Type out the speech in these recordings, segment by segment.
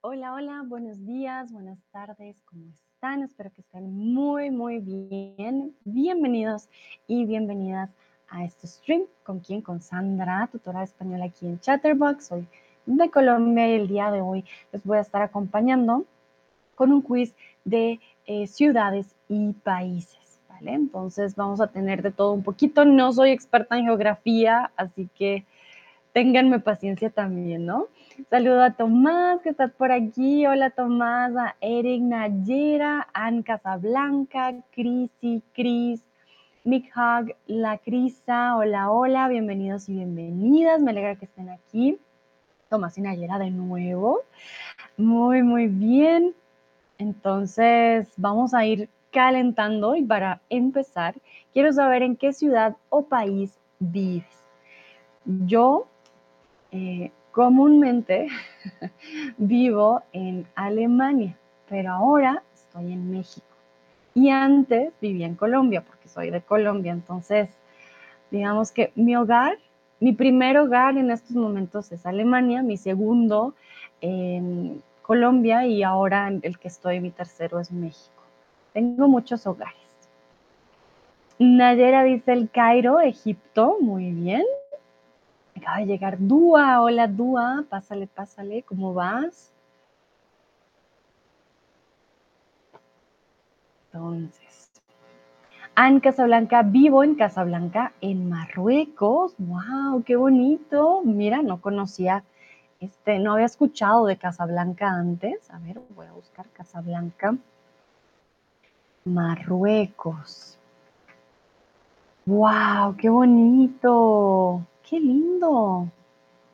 Hola, hola, buenos días, buenas tardes, ¿cómo están? Espero que estén muy, muy bien. Bienvenidos y bienvenidas a este stream. ¿Con quién? Con Sandra, tutora de español aquí en Chatterbox. Soy de Colombia y el día de hoy les voy a estar acompañando con un quiz de eh, ciudades y países. Entonces vamos a tener de todo un poquito. No soy experta en geografía, así que ténganme paciencia también, ¿no? Saludo a Tomás, que estás por aquí. Hola Tomás, a Eric Nayera, Ann Casablanca, Crisi, Cris, Mick Hug, La Crisa. Hola, hola, bienvenidos y bienvenidas. Me alegra que estén aquí. Tomás y Nayera de nuevo. Muy, muy bien. Entonces, vamos a ir calentando y para empezar, quiero saber en qué ciudad o país vives. Yo eh, comúnmente vivo en Alemania, pero ahora estoy en México. Y antes vivía en Colombia, porque soy de Colombia. Entonces, digamos que mi hogar, mi primer hogar en estos momentos es Alemania, mi segundo en Colombia y ahora el que estoy, mi tercero es México. Tengo muchos hogares. Nayera dice el Cairo, Egipto, muy bien. Acaba de llegar Dúa. Hola Dúa, pásale, pásale, ¿cómo vas? Entonces, en Casablanca, vivo en Casablanca, en Marruecos. ¡Wow! ¡Qué bonito! Mira, no conocía, este, no había escuchado de Casablanca antes. A ver, voy a buscar Casablanca. Marruecos. ¡Wow! ¡Qué bonito! ¡Qué lindo!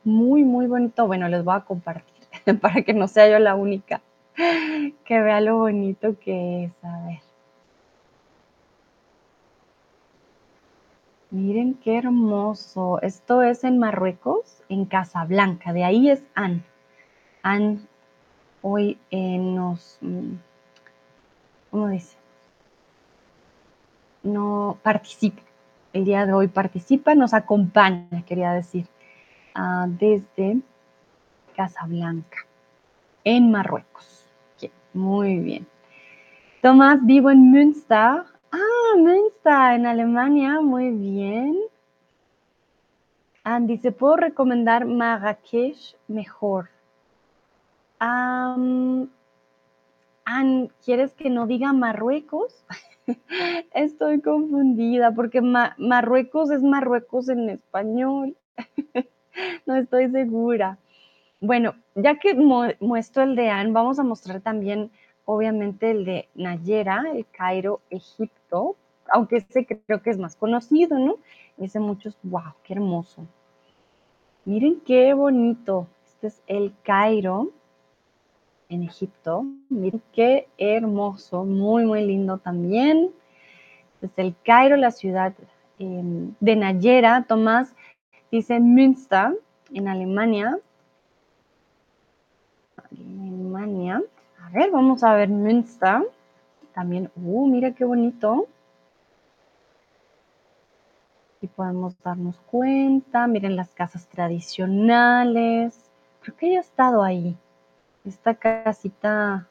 Muy, muy bonito. Bueno, les voy a compartir para que no sea yo la única que vea lo bonito que es. A ver. Miren qué hermoso. Esto es en Marruecos, en Casablanca. De ahí es Anne. Anne hoy nos, mm, ¿cómo dice? No participa el día de hoy participa, nos acompaña, quería decir, uh, desde Casablanca, en Marruecos. muy bien. Tomás, vivo en Münster. Ah, Münster, en Alemania, muy bien. Andy, ¿se puedo recomendar Marrakech mejor? Um, ¿quieres que no diga Marruecos? Estoy confundida porque Marruecos es Marruecos en español. no estoy segura. Bueno, ya que muestro el de Anne, vamos a mostrar también, obviamente, el de Nayera, el Cairo, Egipto, aunque ese creo que es más conocido, ¿no? Dice muchos, wow, qué hermoso. Miren qué bonito. Este es el Cairo en Egipto. Miren qué hermoso, muy, muy lindo también. Desde el Cairo, la ciudad em, de Nayera, Tomás dice Münster, en Alemania. Alemania. A ver, vamos a ver Münster. También, uh, mira qué bonito. Y podemos darnos cuenta, miren las casas tradicionales. Creo que ya he estado ahí esta casita,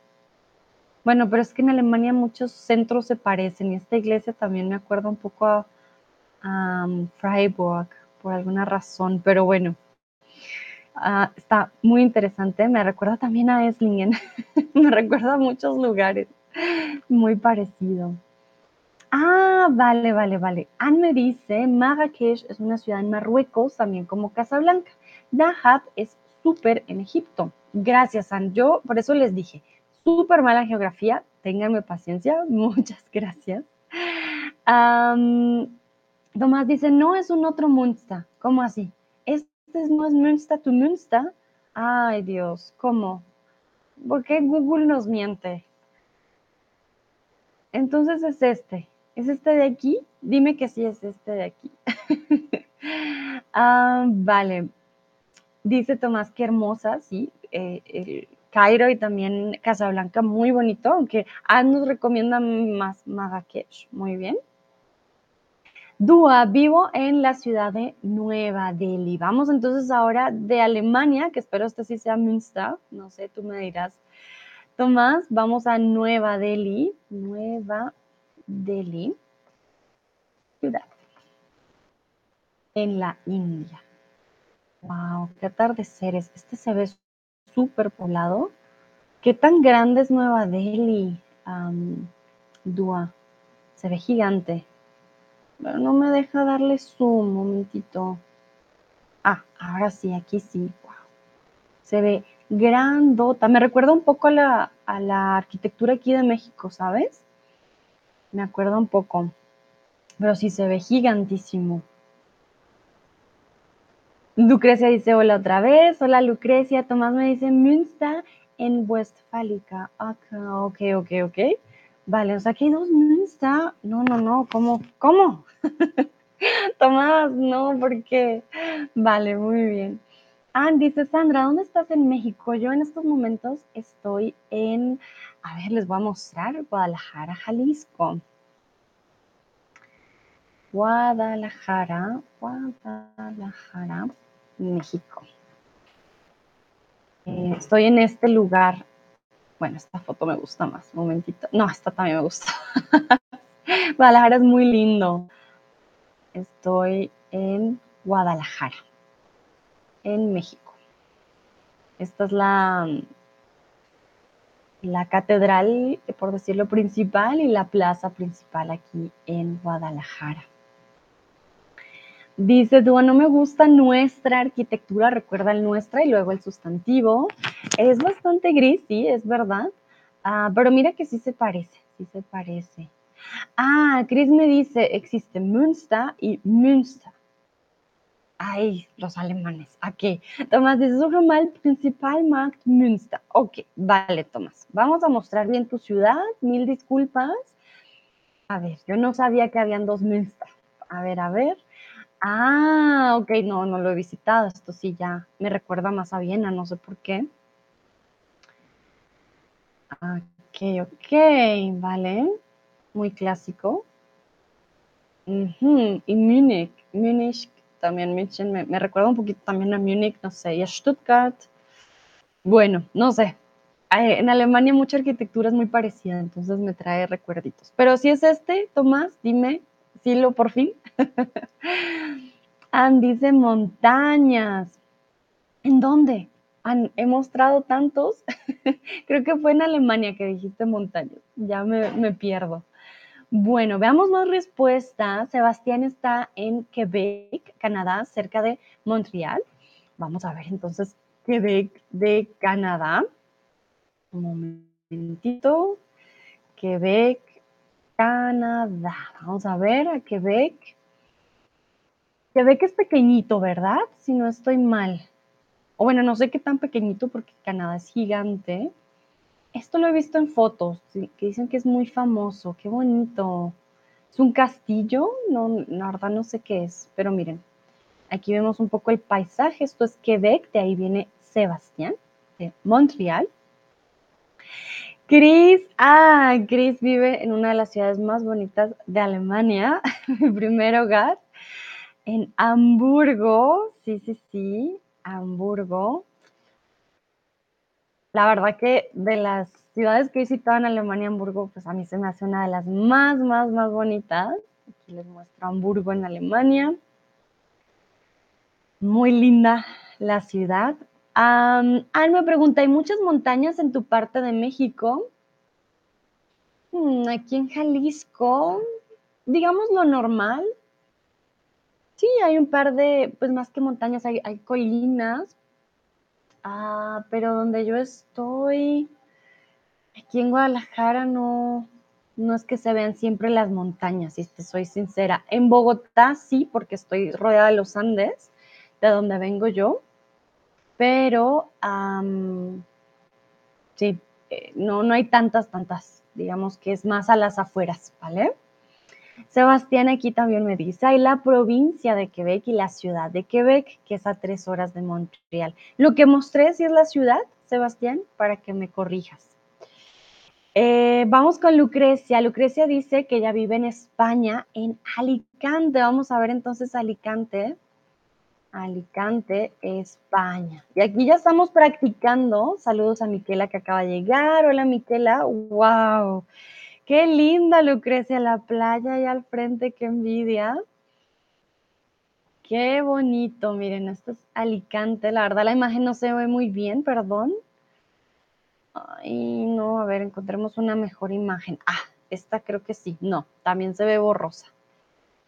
bueno, pero es que en Alemania muchos centros se parecen y esta iglesia también me acuerda un poco a, um, Freiburg por alguna razón, pero bueno, ah, está muy interesante, me recuerda también a Esslingen, me recuerda a muchos lugares, muy parecido. Ah, vale, vale, vale. Anne me dice, Marrakech es una ciudad en Marruecos, también como Casablanca. Dahab es súper en Egipto. Gracias, San. Yo por eso les dije, súper mala geografía, ténganme paciencia, muchas gracias. Tomás dice, no es un otro Munster. ¿Cómo así? Este no es Münster tu Münster. Ay, Dios, ¿cómo? ¿Por qué Google nos miente? Entonces es este. ¿Es este de aquí? Dime que sí es este de aquí. vale. Dice Tomás, qué hermosa, sí, eh, el Cairo y también Casablanca, muy bonito, aunque nos recomienda más Marrakech, muy bien. Dúa, vivo en la ciudad de Nueva Delhi. Vamos entonces ahora de Alemania, que espero este sí sea Münster. No sé, tú me dirás. Tomás, vamos a Nueva Delhi. Nueva Delhi. Ciudad. En la India. Wow, qué atardeceres. Este se ve súper poblado. ¿Qué tan grande es Nueva Delhi? Dúa. Se ve gigante. Pero no me deja darle zoom, momentito. Ah, ahora sí, aquí sí. Wow. Se ve grandota. Me recuerda un poco a la, a la arquitectura aquí de México, ¿sabes? Me acuerda un poco. Pero sí se ve gigantísimo. Lucrecia dice hola otra vez. Hola Lucrecia. Tomás me dice Münster en Westfálica. Ok, ok, ok. Vale, o sea que dos Münster. No, no, no. ¿Cómo? ¿Cómo? Tomás, no, porque. Vale, muy bien. Ah, dice Sandra, ¿dónde estás en México? Yo en estos momentos estoy en, a ver, les voy a mostrar, Guadalajara, Jalisco. Guadalajara, Guadalajara, México. Eh, estoy en este lugar. Bueno, esta foto me gusta más. Un momentito. No, esta también me gusta. Guadalajara es muy lindo. Estoy en Guadalajara, en México. Esta es la, la catedral, por decirlo, principal y la plaza principal aquí en Guadalajara. Dice Dúa, no me gusta nuestra arquitectura, recuerda el nuestra y luego el sustantivo. Es bastante gris, sí, es verdad. Ah, pero mira que sí se parece, sí se parece. Ah, Chris me dice, existe Münster y Münster. Ay, los alemanes. ¿A qué? Tomás dice, suche mal Principalmarkt Münster. Ok, vale, Tomás. Vamos a mostrar bien tu ciudad. Mil disculpas. A ver, yo no sabía que habían dos Münster. A ver, a ver. Ah, ok, no, no lo he visitado. Esto sí ya me recuerda más a Viena, no sé por qué. Ok, ok, vale. Muy clásico. Y Múnich, Múnich, también München, me, recuerda un poquito también a Múnich, no sé, y a Stuttgart. Bueno, no sé. En Alemania mucha arquitectura es muy parecida, entonces me trae recuerditos. Pero si es este, Tomás, dime, lo por fin. Ann dice montañas. ¿En dónde? he mostrado tantos. Creo que fue en Alemania que dijiste montañas. Ya me, me pierdo. Bueno, veamos más respuestas. Sebastián está en Quebec, Canadá, cerca de Montreal. Vamos a ver entonces Quebec de Canadá. Un momentito. Quebec, Canadá. Vamos a ver a Quebec. Quebec es pequeñito, ¿verdad? Si no estoy mal. O bueno, no sé qué tan pequeñito porque Canadá es gigante. Esto lo he visto en fotos, que dicen que es muy famoso. Qué bonito. Es un castillo, no, la verdad no sé qué es, pero miren, aquí vemos un poco el paisaje. Esto es Quebec, de ahí viene Sebastián, de Montreal. Chris, ah, Chris vive en una de las ciudades más bonitas de Alemania, mi primer hogar, en Hamburgo, sí, sí, sí, Hamburgo. La verdad que de las ciudades que he visitado en Alemania, Hamburgo, pues a mí se me hace una de las más, más, más bonitas. Aquí les muestro Hamburgo en Alemania. Muy linda la ciudad. Ah, me pregunta, ¿hay muchas montañas en tu parte de México? Mm, aquí en Jalisco, digamos lo normal. Sí, hay un par de, pues más que montañas, hay, colinas. Ah, pero donde yo estoy, aquí en Guadalajara no, no es que se vean siempre las montañas, si te soy sincera. En Bogotá sí, porque estoy rodeada de los Andes, de donde vengo yo pero sí, eh, no, no hay tantas, tantas, digamos que es más a las afueras, ¿vale? Sebastián aquí también me dice, hay la provincia de Quebec y la ciudad de Quebec, que es a tres horas de Montreal. Lo que mostré sí es la ciudad, Sebastián, para que me corrijas. Eh, vamos con Lucrecia. Lucrecia dice que ella vive en España, en Alicante. Vamos a ver entonces Alicante. Alicante, España. Y aquí ya estamos practicando. Saludos a Miquela que acaba de llegar. Hola Miquela. ¡Wow! Qué linda Lucrecia, la playa ahí al frente, qué envidia. Qué bonito, miren, esto es Alicante. La verdad la imagen no se ve muy bien, perdón. Ay, no, a ver, encontremos una mejor imagen. Ah, esta creo que sí. No, también se ve borrosa.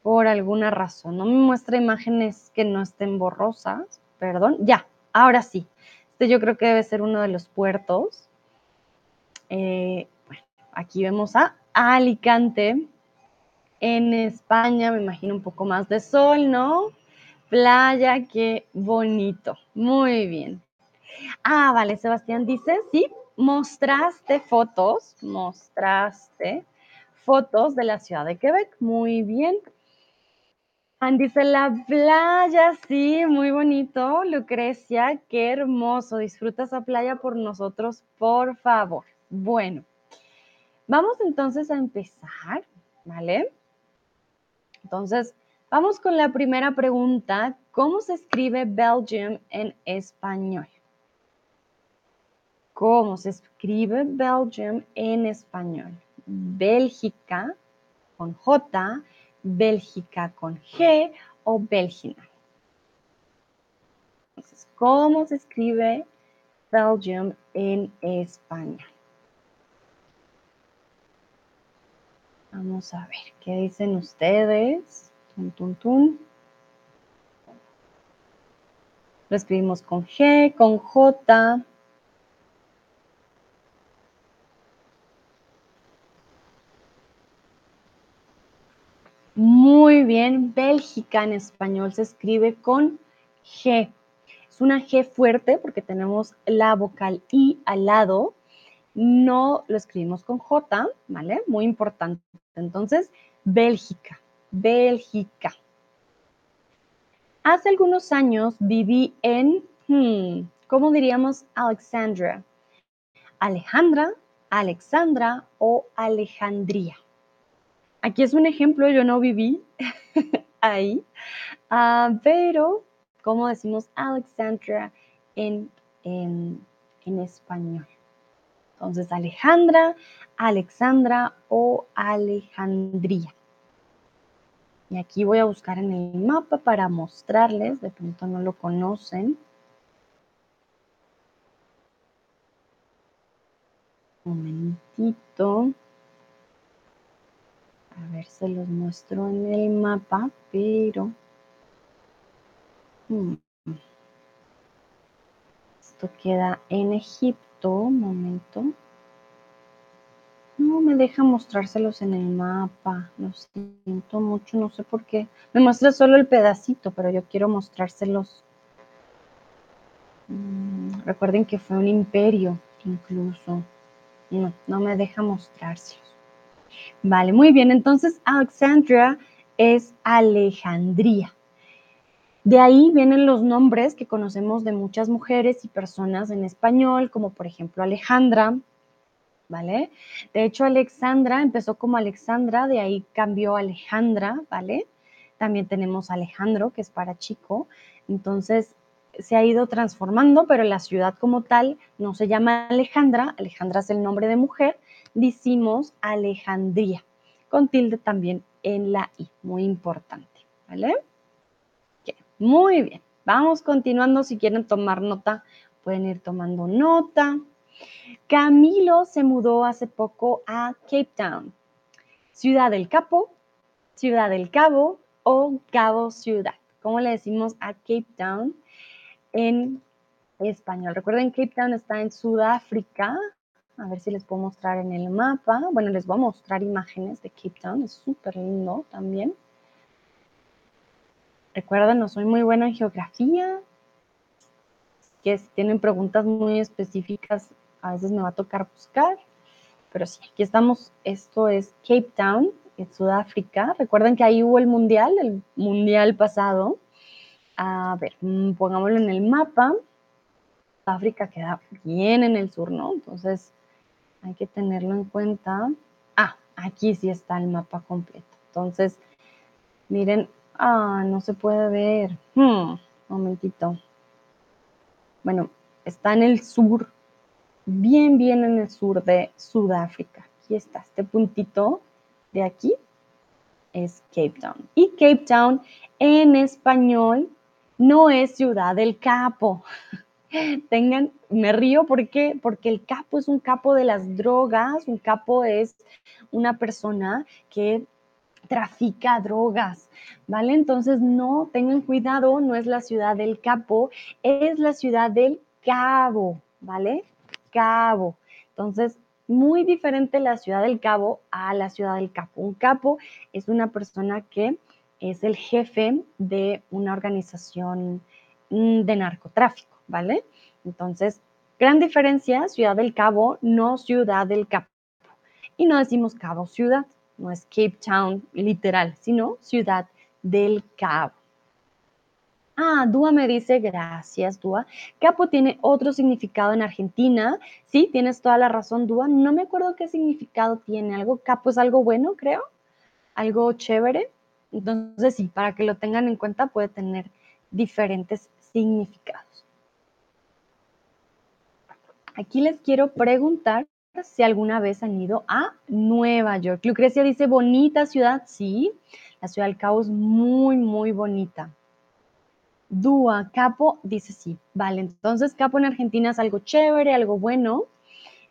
Por alguna razón. No me muestra imágenes que no estén borrosas. Perdón. Ya, ahora sí. Este yo creo que debe ser uno de los puertos. Eh, bueno, aquí vemos a Alicante. En España, me imagino un poco más de sol, ¿no? Playa, qué bonito. Muy bien. Ah, vale, Sebastián dice, sí, mostraste fotos, mostraste fotos de la ciudad de Quebec. Muy bien. Andy dice la playa, sí, muy bonito. Lucrecia, qué hermoso. Disfruta esa playa por nosotros, por favor. Bueno, vamos entonces a empezar, ¿vale? Entonces, vamos con la primera pregunta. ¿Cómo se escribe Belgium en español? ¿Cómo se escribe Belgium en español? Bélgica con J, Bélgica con G o Bélgina. Entonces, ¿cómo se escribe Belgium en español? Vamos a ver, ¿qué dicen ustedes? Tun, Lo escribimos con G, con J, Muy bien, Bélgica en español se escribe con G. Es una G fuerte porque tenemos la vocal I al lado. No lo escribimos con J, ¿vale? Muy importante. Entonces, Bélgica, Bélgica. Hace algunos años viví en, hmm, ¿cómo diríamos Alexandra? Alejandra, Alexandra o Alejandría. Aquí es un ejemplo, yo no viví ahí, ah, pero ¿cómo decimos Alexandra en, en, en español? Entonces, Alejandra, Alexandra o Alejandría. Y aquí voy a buscar en el mapa para mostrarles, de pronto no lo conocen. Un momentito. A ver, se los muestro en el mapa, pero... Hmm, esto queda en Egipto, un momento. No me deja mostrárselos en el mapa, lo siento mucho, no sé por qué. Me muestra solo el pedacito, pero yo quiero mostrárselos. Mm, recuerden que fue un imperio, incluso. No, no me deja mostrárselos. Vale, muy bien. Entonces, Alexandria es Alejandría. De ahí vienen los nombres que conocemos de muchas mujeres y personas en español, como por ejemplo Alejandra, ¿vale? De hecho, Alexandra empezó como Alexandra, de ahí cambió Alejandra, ¿vale? También tenemos Alejandro, que es para chico. Entonces, se ha ido transformando, pero la ciudad como tal no se llama Alejandra, Alejandra es el nombre de mujer, decimos Alejandría, con tilde también en la I, muy importante, ¿vale? muy bien, vamos continuando, si quieren tomar nota, pueden ir tomando nota. Camilo se mudó hace poco a Cape Town, Ciudad del Capo, Ciudad del Cabo o Cabo Ciudad. ¿Cómo le decimos a Cape Town en español? Recuerden, Cape Town está en Sudáfrica, a ver si les puedo mostrar en el mapa. Bueno, les voy a mostrar imágenes de Cape Town. Es súper lindo también. Recuerden, no soy muy buena en geografía. Que si tienen preguntas muy específicas, a veces me va a tocar buscar. Pero sí, aquí estamos. Esto es Cape Town, en Sudáfrica. Recuerden que ahí hubo el mundial, el mundial pasado. A ver, mm, pongámoslo en el mapa. África queda bien en el sur, ¿no? Entonces, hay que tenerlo en cuenta. Ah, aquí sí está el mapa completo. Entonces, miren, ah, no se puede ver. Hmm, momentito. Bueno, está en el sur, bien, bien en el sur de Sudáfrica. Aquí está, este puntito de aquí es Cape Town. Y Cape Town en español no es Ciudad del Capo. Tengan, me río porque, porque el capo es un capo de las drogas, un capo es una persona que trafica drogas, ¿vale? Entonces no tengan cuidado, no es la ciudad del capo, es la ciudad del cabo, ¿vale? Cabo. Entonces, muy diferente la ciudad del cabo a la ciudad del capo. Un capo es una persona que es el jefe de una organización mm, de narcotráfico, ¿vale? Entonces, gran diferencia, Ciudad del Cabo, no Ciudad del Capo. Y no decimos Cabo Ciudad, no es Cape Town literal, sino Ciudad del Cabo. Ah, Dúa me dice, gracias, Dúa. Capo tiene otro significado en Argentina. Sí, tienes toda la razón, Dúa. No me acuerdo qué significado tiene. Algo, capo es algo bueno, creo. Algo chévere. Entonces, sí, para que lo tengan en cuenta, puede tener diferentes significados. Aquí les quiero preguntar si alguna vez han ido a Nueva York. Lucrecia dice, bonita ciudad. Sí, la ciudad del Cabo es muy, muy bonita. Dúa, capo, dice sí. Vale, entonces capo en Argentina es algo chévere, algo bueno,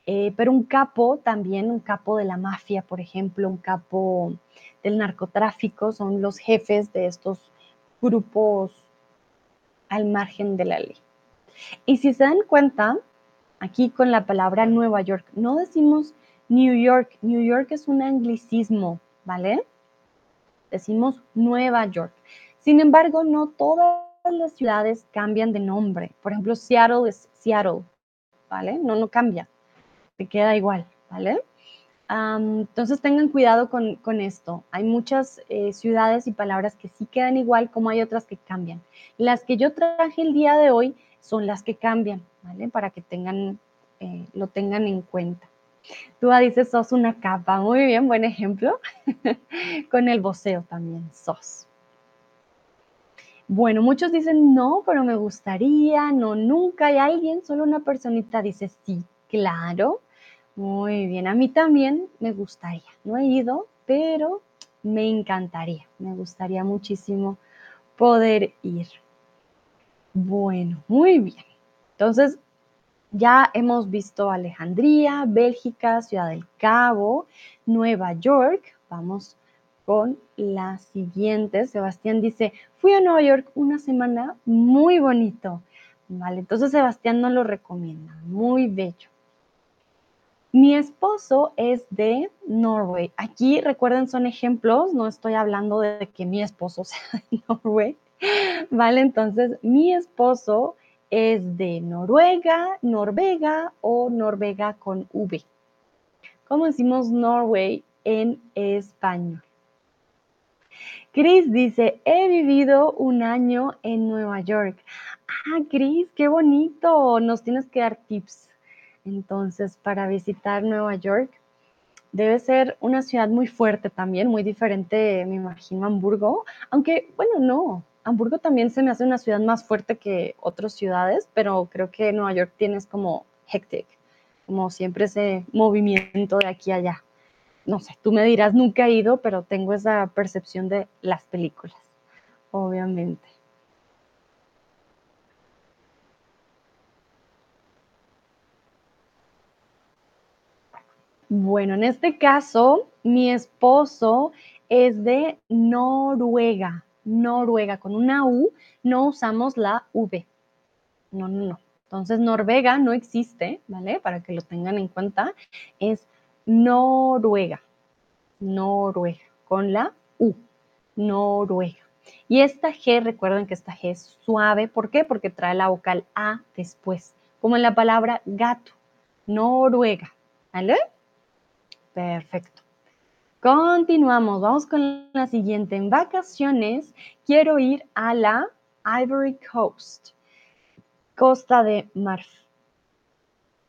eh, pero un capo también, un capo de la mafia, por ejemplo, un capo del narcotráfico, son los jefes de estos grupos al margen de la ley. Y si se dan cuenta, aquí con la palabra Nueva York, no decimos New York, New York es un anglicismo, ¿vale? Decimos Nueva York. Sin embargo, no todas las ciudades cambian de nombre. Por ejemplo, Seattle es Seattle, ¿vale? No, no cambia, te queda igual, ¿vale? entonces tengan cuidado con, esto. Hay muchas eh, ciudades y palabras que sí quedan igual, como hay otras que cambian. Las que yo traje el día de hoy son las que cambian, ¿vale? Para que tengan, eh, lo tengan en cuenta. Tú dices, sos una capa. Muy bien, buen ejemplo. con el voceo también, sos. Bueno, muchos dicen no, pero me gustaría, no, nunca. Hay alguien, solo una personita dice sí, claro. Muy bien, a mí también me gustaría. No he ido, pero me encantaría, me gustaría muchísimo poder ir. Bueno, muy bien. Entonces, ya hemos visto Alejandría, Bélgica, Ciudad del Cabo, Nueva York. Vamos con la siguiente. Sebastián dice, fui a Nueva York una semana muy bonito. Vale, entonces Sebastián nos lo recomienda, muy bello. Mi esposo es de Norway. Aquí recuerden son ejemplos, no estoy hablando de que mi esposo sea de Norway. Vale, entonces mi esposo es de Noruega, Noruega o Noruega con V. ¿Cómo decimos Norway en español? Chris dice, he vivido un año en Nueva York. Ah, Chris, qué bonito. Nos tienes que dar tips. Entonces, para visitar Nueva York, debe ser una ciudad muy fuerte también, muy diferente, me imagino, Hamburgo. Aunque, bueno, no. Hamburgo también se me hace una ciudad más fuerte que otras ciudades, pero creo que Nueva York tienes como hectic, como siempre ese movimiento de aquí a allá no sé, tú me dirás, nunca he ido, pero tengo esa percepción de las películas, obviamente. Bueno, en este caso, mi esposo es de Noruega, Noruega, con una U, no usamos la V. No, no, no. Entonces, Noruega no existe, ¿vale? Para que lo tengan en cuenta, es Noruega, Noruega, con la U, Noruega. Y esta G, recuerden que esta G es suave, ¿por qué? Porque trae la vocal A después, como en la palabra gato, Noruega, ¿vale? Perfecto. Continuamos, vamos con la siguiente. En vacaciones quiero ir a la Ivory Coast, Costa de Marfil.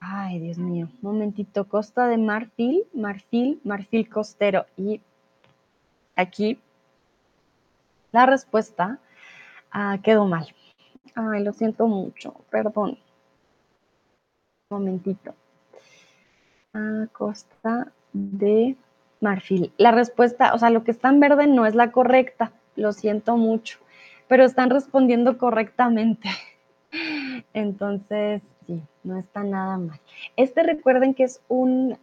Ay, Dios mío, momentito, Costa de Marfil, Marfil, Marfil costero. Y aquí la respuesta ah, quedó mal. Ay, lo siento mucho, perdón. Momentito. Ah, Costa de Marfil. La respuesta, o sea, lo que está en verde no es la correcta, lo siento mucho, pero están respondiendo correctamente. Entonces, sí, no está nada mal. Este recuerden que es un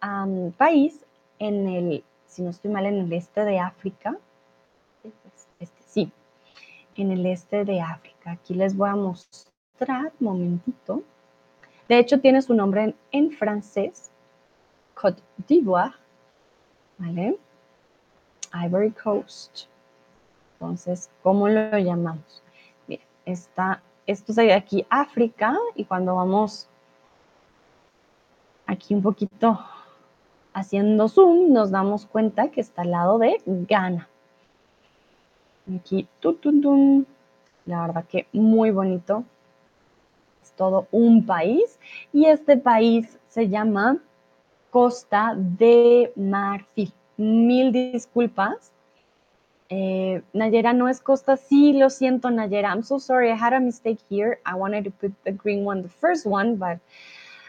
país en el, si no estoy mal, en el este de África. Este, sí, en el este de África. Aquí les voy a mostrar, momentito. De hecho, tiene su nombre en, en francés, Côte d'Ivoire, ¿vale? Ivory Coast. Entonces, ¿cómo lo llamamos? Bien, está esto sería aquí África y cuando vamos aquí un poquito haciendo zoom, nos damos cuenta que está al lado de Ghana. Aquí, la verdad que muy bonito. Es todo un país y este país se llama Costa de Marfil. Mil disculpas eh, Nayera no es Costa. Sí, lo siento, Nayera. I'm so sorry. I had a mistake here. I wanted to put the green one, the first one, but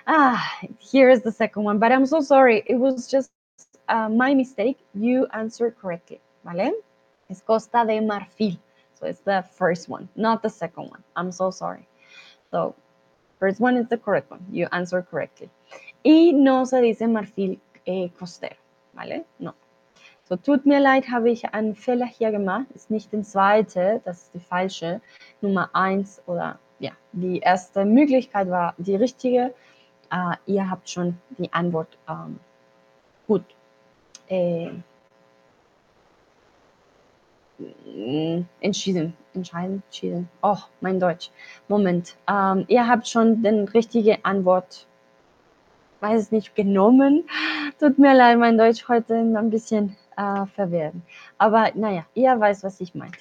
ah, here is the second one. But I'm so sorry. It was just uh, my mistake. You answered correctly, ¿vale? Es Costa de Marfil. So it's the first one, not the second one. I'm so sorry. So, first one is the correct one. You answered correctly. Y no se dice marfil eh, costero, ¿vale? No. So, tut mir leid, habe ich einen Fehler hier gemacht. Ist nicht die zweite, das ist die falsche. Nummer eins oder ja, die erste Möglichkeit war die richtige. Uh, ihr habt schon die Antwort ähm, gut äh, entschieden. Entscheiden, entschieden. Oh, mein Deutsch. Moment. Ähm, ihr habt schon die richtige Antwort, weiß es nicht, genommen. Tut mir leid, mein Deutsch heute ein bisschen uh, verwirren. Aber naja, ya vais was ich meine.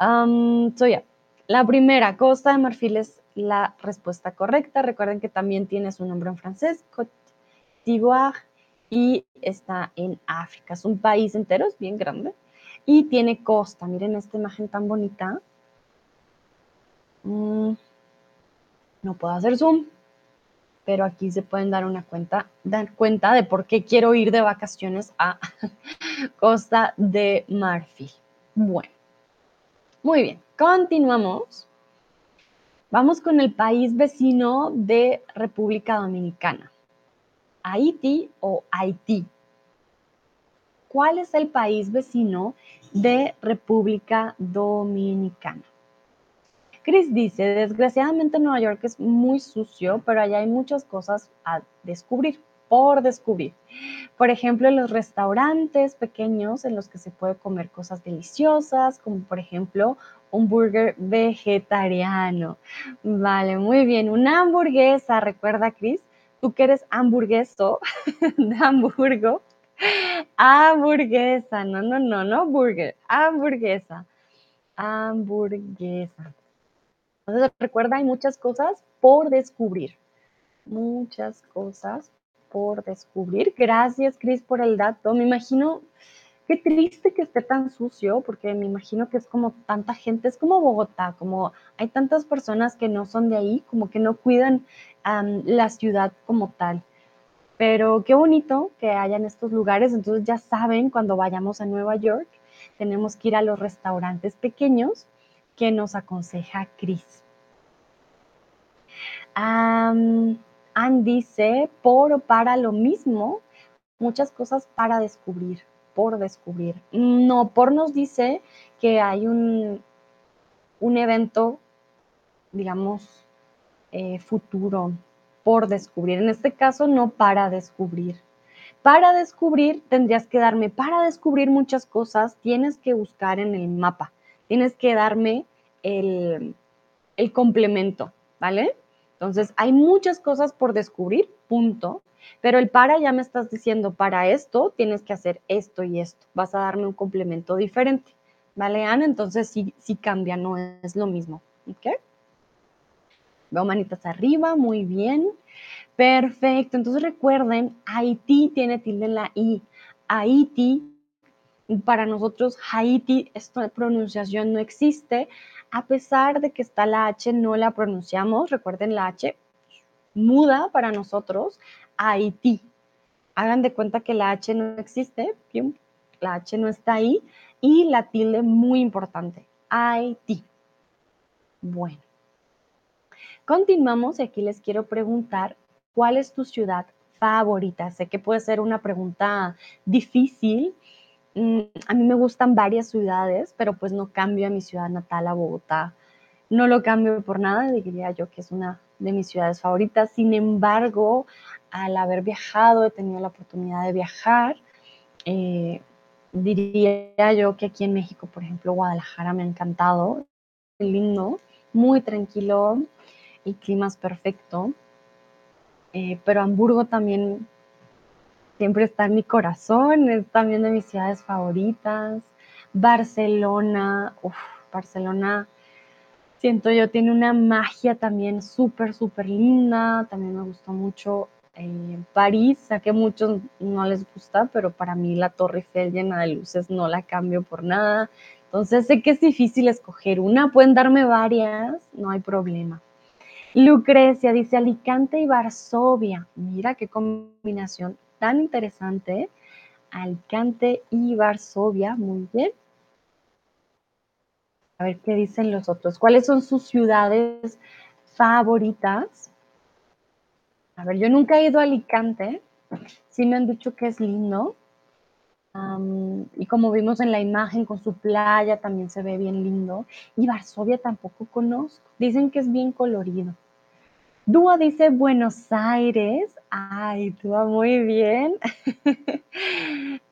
Um, so, ya. La primera, Costa de Marfil es la respuesta correcta. Recuerden que también tiene su nombre en francés, Côte d'Ivoire, y está en África. Es un país entero, es bien grande. Y tiene costa. Miren esta imagen tan bonita. Mm, no puedo hacer zoom, pero aquí se pueden dar una cuenta, dar cuenta de por qué quiero ir de vacaciones a Costa de Marfil. Bueno, muy bien, continuamos. Vamos con el país vecino de República Dominicana. Haití o Haití. ¿Cuál es el país vecino de República Dominicana? Chris dice, desgraciadamente Nueva York es muy sucio, pero allá hay muchas cosas a descubrir, por descubrir. Por ejemplo, los restaurantes pequeños en los que se puede comer cosas deliciosas, como por ejemplo un burger vegetariano. Vale, muy bien. Una hamburguesa, recuerda Chris, tú que eres hamburgueso de Hamburgo. Hamburguesa, no, no, no, no burger, hamburguesa. Hamburguesa. Entonces, recuerda, hay muchas cosas por descubrir. Muchas cosas por descubrir. Gracias, Cris, por el dato. Me imagino, qué triste que esté tan sucio, porque me imagino que es como tanta gente, es como Bogotá, como hay tantas personas que no son de ahí, como que no cuidan la ciudad como tal. Pero qué bonito que hayan estos lugares, entonces ya saben, cuando vayamos a Nueva York, tenemos que ir a los restaurantes pequeños que nos aconseja Cris. Um, dice, por o para lo mismo, muchas cosas para descubrir, por descubrir. No, por nos dice que hay un, un evento, digamos, eh, futuro, por descubrir. En este caso, no para descubrir. Para descubrir, tendrías que darme, para descubrir muchas cosas, tienes que buscar en el mapa tienes que darme el, complemento, ¿vale? Entonces, hay muchas cosas por descubrir, punto. Pero el para ya me estás diciendo, para esto tienes que hacer esto y esto. Vas a darme un complemento diferente. ¿Vale, Ana? Entonces sí, sí cambia, no es lo mismo. ¿Ok? Veo manitas arriba, muy bien. Perfecto, entonces recuerden, Haití tiene tilde en la I. Haití, para nosotros Haití, esta pronunciación no existe. A pesar de que está la H, no la pronunciamos. Recuerden la H muda para nosotros, Haití. Hagan de cuenta que la H no existe, la H no está ahí. Y la tilde muy importante, Haití. Bueno. Continuamos y aquí les quiero preguntar, ¿cuál es tu ciudad favorita? Sé que puede ser una pregunta difícil. Mm, a mí me gustan varias ciudades, pero pues no cambio a mi ciudad natal, a Bogotá. No lo cambio por nada, diría yo que es una de mis ciudades favoritas. Sin embargo, al haber viajado, he tenido la oportunidad de viajar, eh, diría yo que aquí en México, por ejemplo, Guadalajara me ha encantado, lindo, muy tranquilo, el clima es perfecto, eh, pero Hamburgo también siempre está en mi corazón, es también de mis ciudades favoritas. Barcelona, uff, Barcelona, siento yo, tiene una magia también súper, súper linda, también me gustó mucho eh, París, a que muchos no les gusta, pero para mí la Torre Eiffel llena de luces no la cambio por nada. Entonces sé que es difícil escoger una, pueden darme varias, no hay problema. Lucrecia dice Alicante y Varsovia. Mira qué combinación tan interesante. Alicante y Varsovia, muy bien. A ver qué dicen los otros. ¿Cuáles son sus ciudades favoritas? A ver, yo nunca he ido a Alicante. Sí me han dicho que es lindo. y como vimos en la imagen con su playa, también se ve bien lindo. Y Varsovia tampoco conozco. Dicen que es bien colorido. Dúa dice Buenos Aires. Ay, Dúa, muy bien.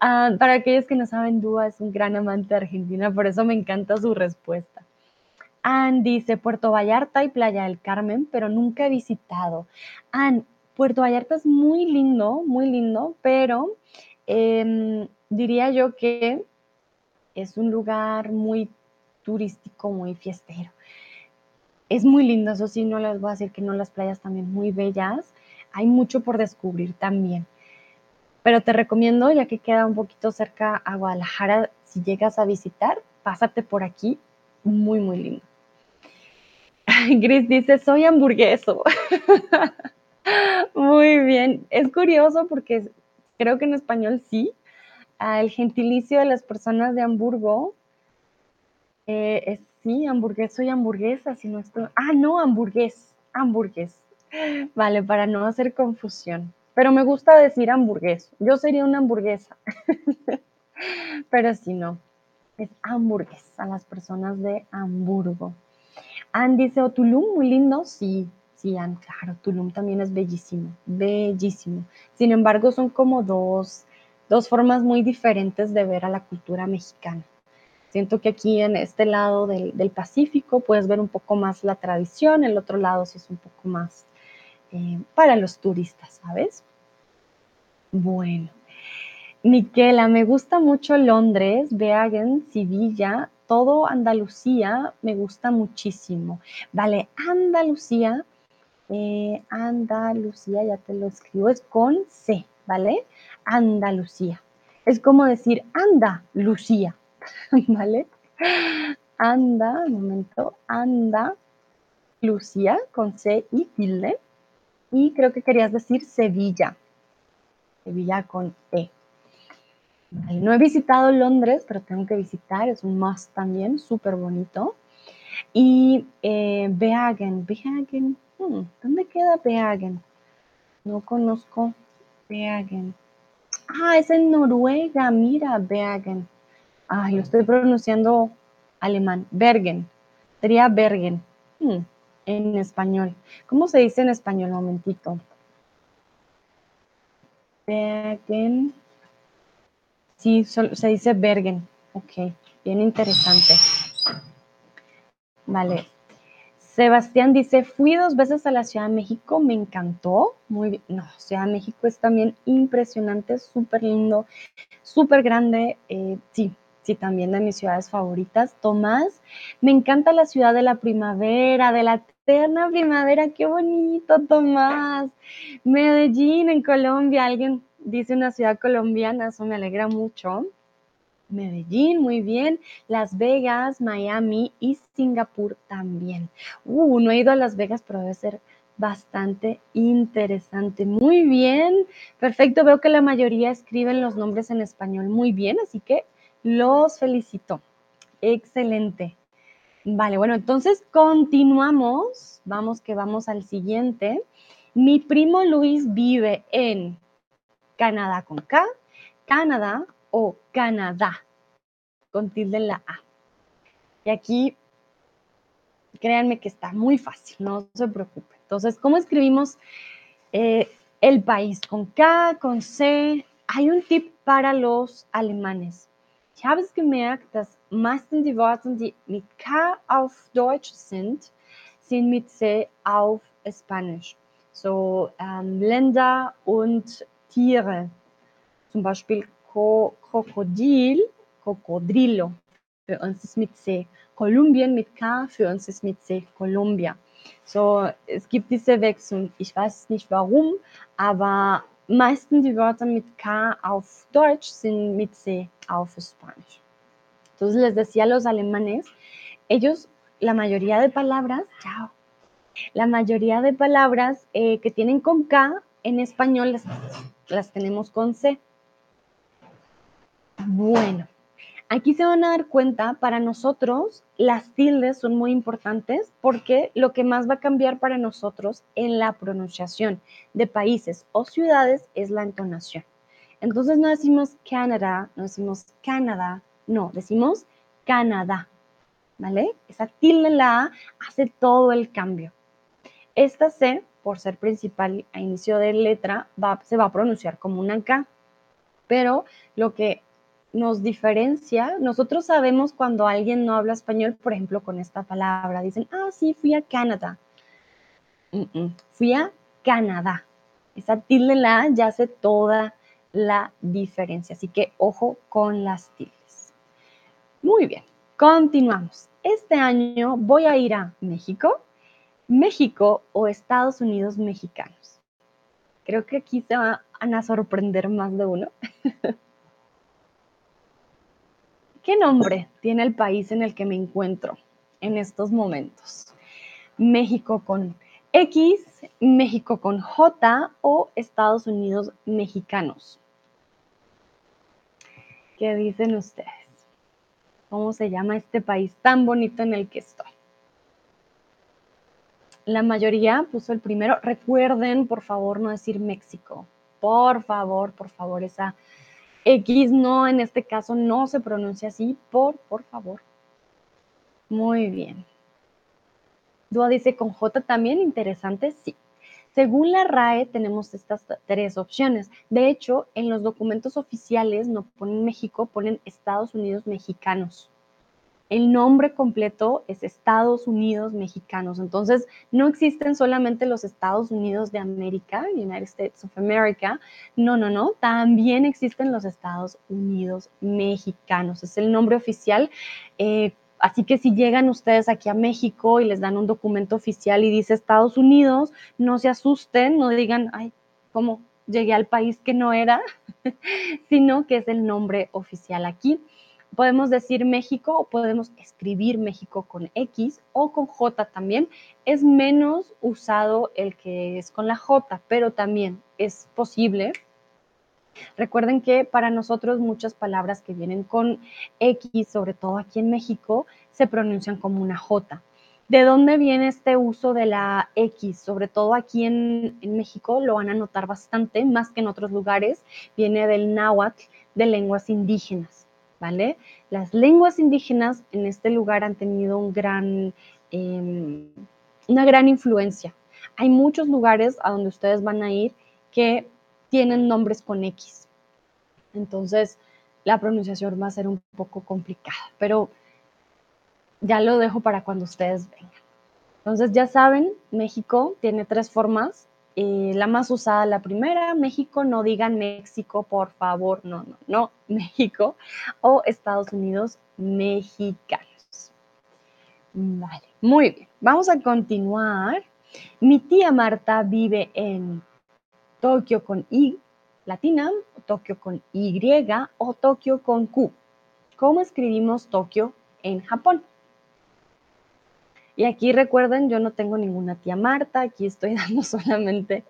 Ah, para aquellos que no saben, Dúa es un gran amante de Argentina, por eso me encanta su respuesta. Ann dice Puerto Vallarta y Playa del Carmen, pero nunca he visitado. Ann, Puerto Vallarta es muy lindo, muy lindo, pero em, diría yo que es un lugar muy turístico, muy fiestero. Es muy lindo, eso sí, no les voy a decir que no, las playas también muy bellas. Hay mucho por descubrir también. Pero te recomiendo, ya que queda un poquito cerca a Guadalajara, si llegas a visitar, pásate por aquí, muy, muy lindo. Gris dice, soy hamburgueso. Muy bien. Es curioso porque creo que en español sí. El gentilicio de las personas de Hamburgo eh, es sí, hamburgueso y hamburguesa, si no estoy. Ah, no, hamburgués, hamburgués. Vale, para no hacer confusión. Pero me gusta decir hamburgués. Yo sería una hamburguesa. Pero si no, es hamburgués a las personas de Hamburgo. Ann dice, o Tulum, muy lindo. Sí, sí, Ann, claro, Tulum también es bellísimo, bellísimo. Sin embargo, son como dos, dos formas muy diferentes de ver a la cultura mexicana. Siento que aquí en este lado del, Pacífico puedes ver un poco más la tradición, el otro lado sí es un poco más eh, para los turistas, ¿sabes? Bueno, Miquela, me gusta mucho Londres, Bergen, Sevilla, todo Andalucía me gusta muchísimo. Vale, Andalucía, eh, Andalucía, ya te lo escribo, es con C, ¿vale? Andalucía. Es como decir anda, Lucía, ¿vale? Anda, un momento, anda, Lucía, con C y tilde. Y creo que querías decir Sevilla. Sevilla con E. No he visitado Londres, pero tengo que visitar, es un must también, súper bonito. Y eh, Beagen, hmm, ¿dónde queda Beagen? No conozco Beagen. Ah, es en Noruega, mira, Beagen. Ay, lo estoy pronunciando alemán. Bergen. Sería Bergen. Hmm, en español. ¿Cómo se dice en español? Un momentito. Bergen. Sí, se dice Bergen. Ok, bien interesante. Vale. Sebastián dice, fui dos veces a la Ciudad de México, me encantó. Muy bien. No, Ciudad de México es también impresionante, súper lindo, súper grande. Eh, sí, sí, también de mis ciudades favoritas. Tomás, me encanta la ciudad de la primavera, de la eterna primavera, qué bonito, Tomás. Medellín, en Colombia, alguien dice una ciudad colombiana, eso me alegra mucho. Medellín, muy bien. Las Vegas, Miami y Singapur también. Uh, no he ido a Las Vegas, pero debe ser bastante interesante. Muy bien, perfecto. Veo que la mayoría escriben los nombres en español muy bien, así que los felicito. Excelente. Vale, bueno, entonces continuamos. Vamos que vamos al siguiente. Mi primo Luis vive en Canadá con K, Canadá o Canadá con tilde en la A. Y aquí, créanme que está muy fácil, no se preocupen. Entonces, ¿cómo escribimos eh, el país? Con K, con C. Hay un tip para los alemanes. Ich habe es gemerkt, dass meistens die Worte, die mit K auf Deutsch sind, sind mit C auf Spanisch. So ähm, Länder und Tiere. Zum Beispiel Krokodil, Cocodrilo. Für uns ist mit C. Kolumbien mit K, für uns ist mit C. Colombia. So, es gibt diese Wechsel. Ich weiß nicht warum, aber meistens die Wörter mit K auf Deutsch sind mit C auf Spanisch. Entonces les decía a los alemanes, ellos, la mayoría de palabras, chao, la mayoría de palabras eh, que tienen con K en español las, las tenemos con C. Bueno, aquí se van a dar cuenta, para nosotros las tildes son muy importantes porque lo que más va a cambiar para nosotros en la pronunciación de países o ciudades es la entonación. Entonces no decimos Canadá, no decimos Canadá, no, decimos Canadá, ¿vale? Esa tilde la hace todo el cambio. Esta C, por ser principal a inicio de letra, se va a pronunciar como una K, pero lo que nos diferencia, nosotros sabemos cuando alguien no habla español, por ejemplo, con esta palabra, dicen, ah, sí, fui a Canadá. Fui a Canadá. Esa tilde la ya hace toda la diferencia, así que ojo con las tildes. Muy bien, continuamos. Este año voy a ir a México, México o Estados Unidos mexicanos. Creo que aquí se van a sorprender más de uno. ¿Qué nombre tiene el país en el que me encuentro en estos momentos? México con X, México con J o Estados Unidos mexicanos. ¿Qué dicen ustedes? ¿Cómo se llama este país tan bonito en el que estoy? La mayoría puso el primero. Recuerden, por favor, no decir México. Por favor, por favor, esa X no, en este caso no se pronuncia así, por, por favor. Muy bien. Dúa dice con J también, interesante, sí. Según la RAE tenemos estas tres opciones. De hecho, en los documentos oficiales no ponen México, ponen Estados Unidos mexicanos. El nombre completo es Estados Unidos mexicanos. Entonces, no existen solamente los Estados Unidos de América, United States of America. No, no, no. También existen los Estados Unidos mexicanos. Es el nombre oficial. Eh, así que si llegan ustedes aquí a México y les dan un documento oficial y dice Estados Unidos, no se asusten, no digan, ay, ¿cómo llegué al país que no era? sino que es el nombre oficial aquí podemos decir México o podemos escribir México con X o con J también. Es menos usado el que es con la J, pero también es posible. Recuerden que para nosotros muchas palabras que vienen con X, sobre todo aquí en México, se pronuncian como una J. ¿De dónde viene este uso de la X? Sobre todo aquí en, México lo van a notar bastante, más que en otros lugares. Viene del náhuatl, de lenguas indígenas. ¿vale? Las lenguas indígenas en este lugar han tenido em, una gran influencia. Hay muchos lugares a donde ustedes van a ir que tienen nombres con X. Entonces, la pronunciación va a ser un poco complicada, pero ya lo dejo para cuando ustedes vengan. Entonces, ya saben, México tiene tres formas eh, la más usada, la primera, México, no digan México, por favor, no, no, no, México, o Estados Unidos, mexicanos. Vale, muy bien, vamos a continuar. Mi tía Marta vive en Tokio con I latina, Tokio con Y o Tokio con Q. ¿Cómo escribimos Tokio en Japón? Y aquí recuerden, yo no tengo ninguna tía Marta, aquí estoy dando solamente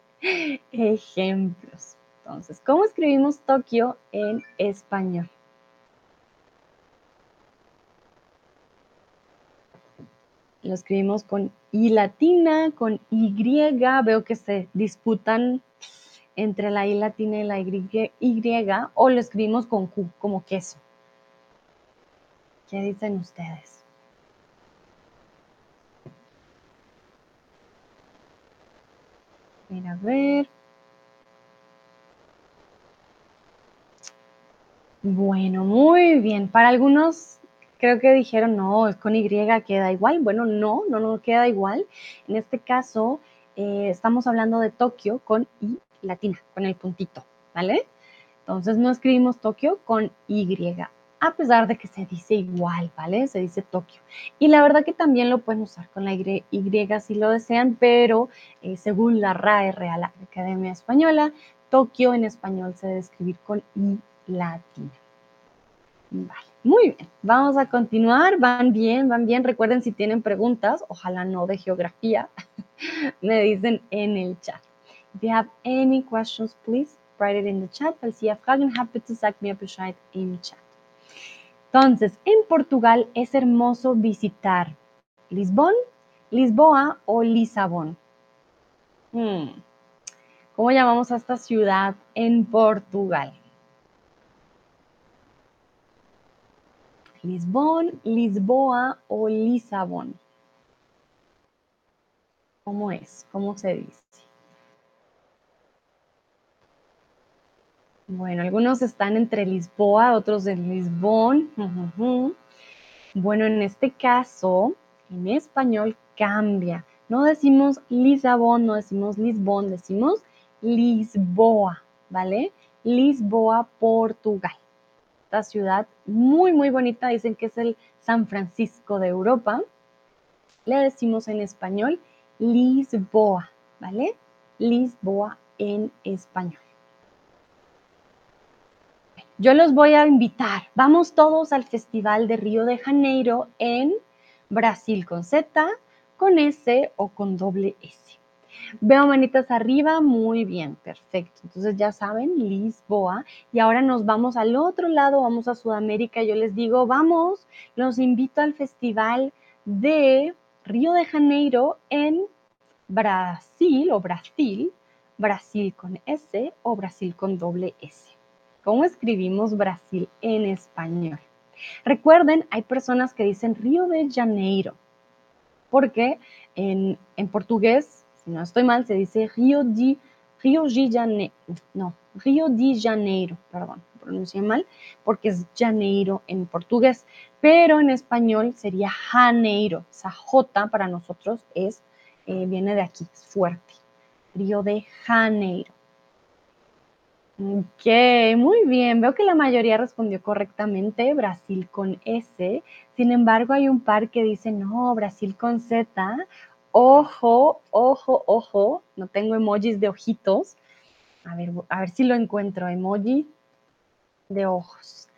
ejemplos. Entonces, ¿cómo escribimos Tokio en español? Lo escribimos con I latina, con Y. Veo que se disputan entre la I latina y la Y, o lo escribimos con Q, como queso. ¿Qué dicen ustedes? Mira, a ver. Bueno, muy bien. Para algunos creo que dijeron, no, es con Y, queda igual. Bueno, no, no, no queda igual. En este caso, eh, estamos hablando de Tokio con I latina, con el puntito, ¿vale? Entonces no escribimos Tokio con Y, a pesar de que se dice igual, ¿vale? Se dice Tokio. Y la verdad que también lo pueden usar con la Y, si lo desean, pero eh, según la RAE, Real Academia Española, Tokio en español se debe escribir con I latina. Vale, muy bien. Vamos a continuar. Van bien, van bien. Recuerden si tienen preguntas, ojalá no de geografía, me dicen en el chat. If you have any questions, please write it in the chat. Falls ihr Fragen habt, bitte sagt mir Bescheid im Chat. Entonces, en Portugal es hermoso visitar Lisbon, Lisboa o Lisabón. Hmm. ¿Cómo llamamos a esta ciudad en Portugal? Lisbon, Lisboa o Lisabón. ¿Cómo es? ¿Cómo se dice? Bueno, algunos están entre Lisboa, otros en Lisbon. Bueno, en este caso, en español cambia. No decimos Lisabón, no decimos Lisbon, decimos Lisboa, ¿vale? Lisboa, Portugal. Esta ciudad muy, muy bonita, dicen que es el San Francisco de Europa. Le decimos en español Lisboa, ¿vale? Lisboa en español. Yo los voy a invitar. Vamos todos al Festival de Río de Janeiro en Brasil con Z, con S o con doble S. Veo manitas arriba, muy bien, perfecto. Entonces ya saben, Lisboa. Y ahora nos vamos al otro lado, vamos a Sudamérica. Yo les digo, vamos, los invito al Festival de Río de Janeiro en Brasil o Brasil, Brasil con S o Brasil con doble S. ¿Cómo escribimos Brasil en español? Recuerden, hay personas que dicen Río de Janeiro, porque en, portugués, si no estoy mal, se dice Río de, Río de Janeiro, no, Río de Janeiro, perdón, pronuncié mal, porque es Janeiro en portugués, pero en español sería Janeiro. Esa J para nosotros es, eh, viene de aquí, es fuerte. Río de Janeiro. Ok, muy bien. Veo que la mayoría respondió correctamente, Brasil con S. Sin embargo, hay un par que dicen, no, Brasil con Z. Ojo, ojo, ojo. No tengo emojis de ojitos. A ver, a ver si lo encuentro. Emoji de ojos.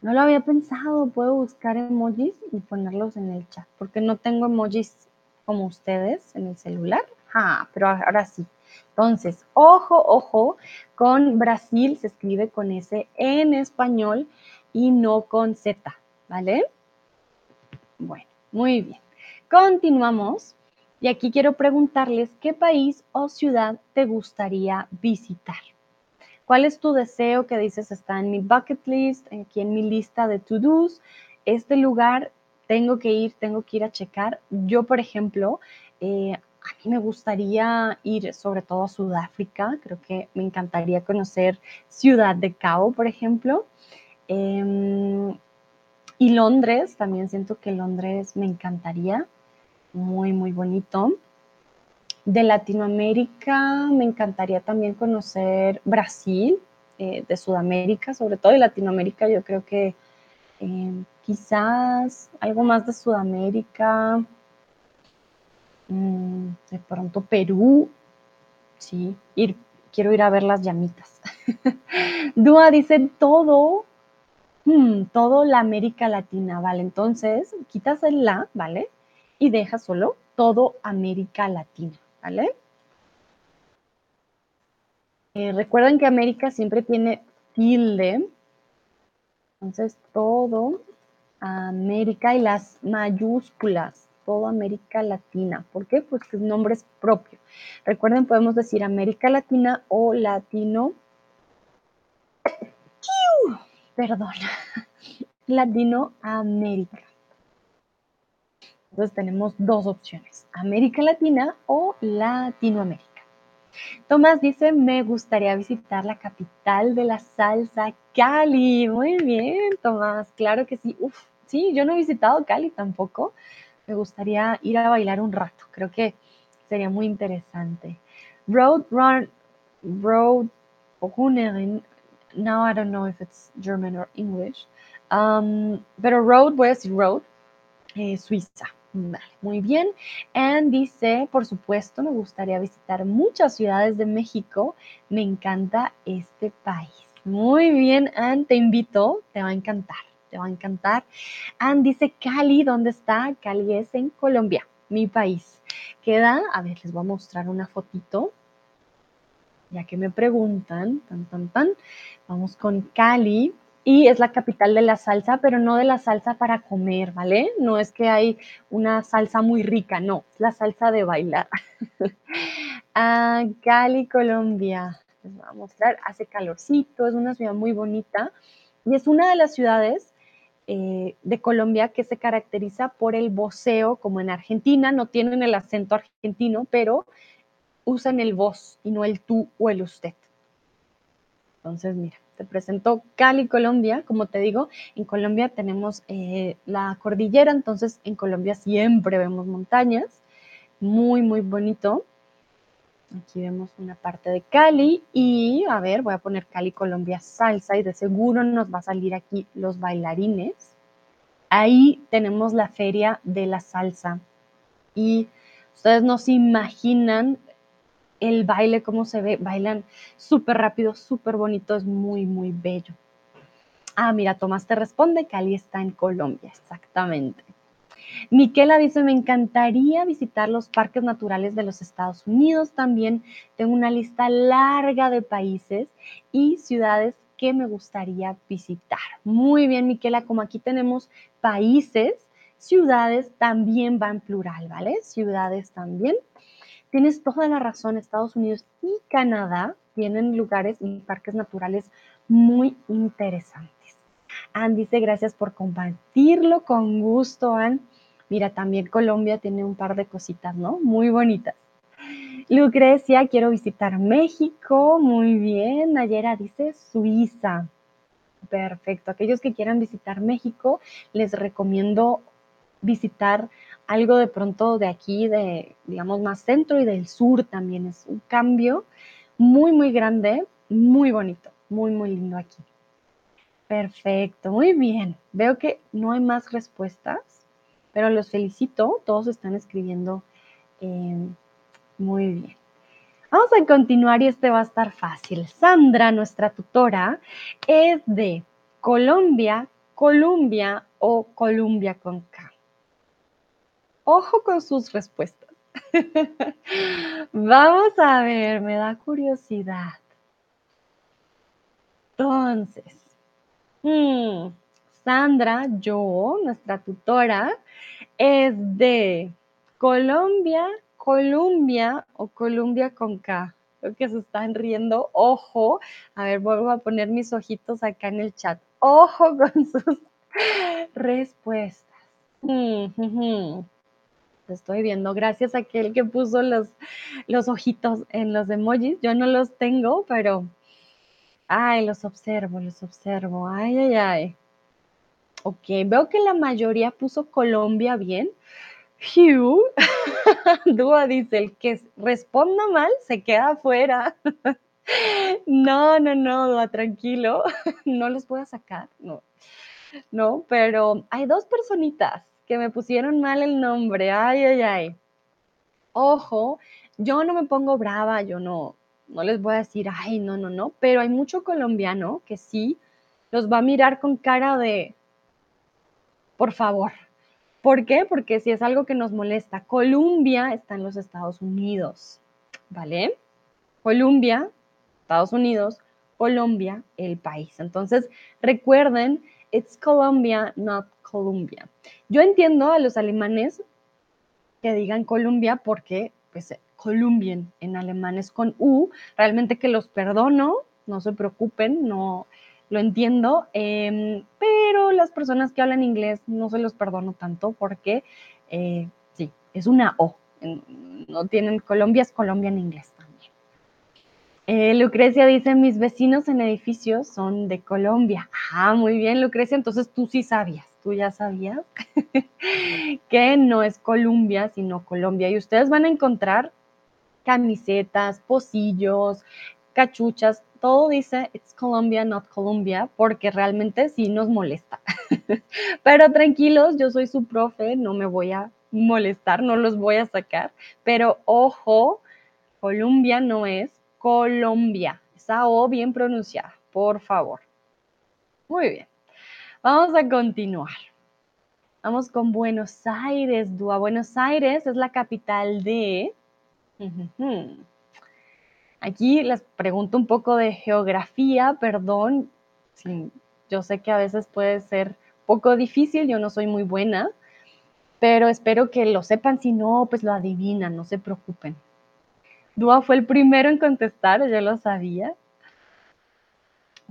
No lo había pensado. Puedo buscar emojis y ponerlos en el chat, porque no tengo emojis como ustedes en el celular. Ah, pero ahora sí. Entonces, ojo, ojo, con Brasil se escribe con S en español y no con Z, ¿vale? Bueno, muy bien. Continuamos. Y aquí quiero preguntarles qué país o ciudad te gustaría visitar. ¿Cuál es tu deseo que dices está en mi bucket list, aquí en mi lista de to-dos? Este lugar tengo que ir, tengo que ir a checar. Yo, por ejemplo, eh, a mí me gustaría ir sobre todo a Sudáfrica, creo que me encantaría conocer Ciudad de Cabo, por ejemplo. Em, y Londres, también siento que Londres me encantaría, muy, muy bonito. De Latinoamérica me encantaría también conocer Brasil, eh, de Sudamérica, sobre todo de Latinoamérica, yo creo que eh, quizás algo más de Sudamérica, de pronto Perú, sí, ir, quiero ir a ver las llamitas. Dúa dice todo, hmm, todo la América Latina, ¿vale? Entonces, quitas el la, ¿vale? Y dejas solo todo América Latina, ¿vale? Eh, recuerden que América siempre tiene tilde, entonces todo América y las mayúsculas, todo América Latina. ¿Por qué? Pues que el nombre es propio. Recuerden, podemos decir América Latina o Latino. Perdón. Latinoamérica. Entonces tenemos dos opciones, América Latina o Latinoamérica. Tomás dice, me gustaría visitar la capital de la salsa, Cali. Muy bien, Tomás, claro que sí. Uf, sí, yo no he visitado Cali tampoco. Me gustaría ir a bailar un rato. Creo que sería muy interesante. Road Run, Road. Now I don't know if it's German or English. Um, pero Road, voy a decir Road, eh, Suiza. Vale, muy bien. And dice, por supuesto, me gustaría visitar muchas ciudades de México. Me encanta este país. Muy bien, Anne, te invito, te va a encantar, te va a encantar. Anne dice, Cali, ¿dónde está? Cali es en Colombia, mi país. Queda, a ver, les voy a mostrar una fotito. Ya que me preguntan, tan, tan, tan. Vamos con Cali y es la capital de la salsa, pero no de la salsa para comer, ¿vale? No es que hay una salsa muy rica, no, es la salsa de bailar. ah, Cali, Colombia. Les voy a mostrar, hace calorcito, es una ciudad muy bonita y es una de las ciudades eh, de Colombia que se caracteriza por el voceo, como en Argentina, no tienen el acento argentino, pero usan el vos y no el tú o el usted. Entonces, mira, te presento Cali, Colombia. Como te digo, en Colombia tenemos eh, la cordillera, entonces en Colombia siempre vemos montañas. Muy, muy bonito. Aquí vemos una parte de Cali y, a ver, voy a poner Cali, Colombia, salsa y de seguro nos va a salir aquí los bailarines. Ahí tenemos la feria de la salsa y ustedes no se imaginan el baile, cómo se ve, bailan súper rápido, súper bonito, es muy, muy bello. Ah, mira, Tomás te responde, Cali está en Colombia, exactamente. Miquela dice, me encantaría visitar los parques naturales de los Estados Unidos. También tengo una lista larga de países y ciudades que me gustaría visitar. Muy bien, Miquela, como aquí tenemos países, ciudades también va en plural, ¿vale? Ciudades también. Tienes toda la razón, Estados Unidos y Canadá tienen lugares y parques naturales muy interesantes. Ann dice, gracias por compartirlo, con gusto, Ann. Mira, también Colombia tiene un par de cositas, ¿no? Muy bonitas. Lucrecia, quiero visitar México. Muy bien. Nayera dice Suiza. Perfecto. Aquellos que quieran visitar México, les recomiendo visitar algo de pronto de aquí, de, digamos, más centro y del sur también. Es un cambio muy, muy grande, muy bonito, muy, muy lindo aquí. Perfecto, muy bien. Veo que no hay más respuestas, pero los felicito. Todos están escribiendo eh, muy bien. Vamos a continuar y este va a estar fácil. Sandra, nuestra tutora, es de Colombia, Colombia o Colombia con K. Ojo con sus respuestas. Vamos a ver, me da curiosidad. Entonces, hmm, Sandra, yo, nuestra tutora, es de Colombia, Colombia o Colombia con K. Creo que se están riendo. Ojo. A ver, vuelvo a poner mis ojitos acá en el chat. Ojo con sus respuestas. Hmm, hmm estoy viendo. Gracias a aquel que puso los, los ojitos en los emojis. Yo no los tengo, pero... Ay, los observo, los observo. Ay, ay, ay. Ok, veo que la mayoría puso Colombia bien. Hugh, Dúa dice, el que responda mal se queda afuera. No, no, no, Dúa, tranquilo. No los voy a sacar, no. No, pero hay dos personitas que me pusieron mal el nombre. Ay, ay, ay. Ojo, yo no me pongo brava, yo no, no les voy a decir, ay, no, no, no, pero hay mucho colombiano que sí los va a mirar con cara de, por favor. ¿Por qué? Porque si es algo que nos molesta, Colombia está en los Estados Unidos, ¿vale? Colombia, Estados Unidos, Colombia, el país. Entonces, recuerden, it's Colombia, not Colombia. Yo entiendo a los alemanes que digan Colombia porque, pues, Colombian en alemán es con U, realmente que los perdono, no se preocupen, no lo entiendo, em, pero las personas que hablan inglés no se los perdono tanto porque, eh, sí, es una O, no tienen Colombia, es Colombia en inglés también. Eh, Lucrecia dice, mis vecinos en edificios son de Colombia. Ah, muy bien, Lucrecia, entonces tú sí sabías tú ya sabías que no es Colombia, sino Colombia. Y ustedes van a encontrar camisetas, pocillos, cachuchas, todo dice it's Colombia, not Colombia, porque realmente sí nos molesta. pero tranquilos, yo soy su profe, no me voy a molestar, no los voy a sacar, pero ojo, Colombia no es Colombia. Esa O bien pronunciada, por favor. Muy bien. Vamos a continuar. Vamos con Buenos Aires, Dúa. Buenos Aires es la capital de Aquí les pregunto un poco de geografía, perdón, yo sé que a veces puede ser poco difícil, yo no soy muy buena, pero espero que lo sepan, si no, pues lo adivinan, no se preocupen. Dúa fue el primero en contestar, yo lo sabía.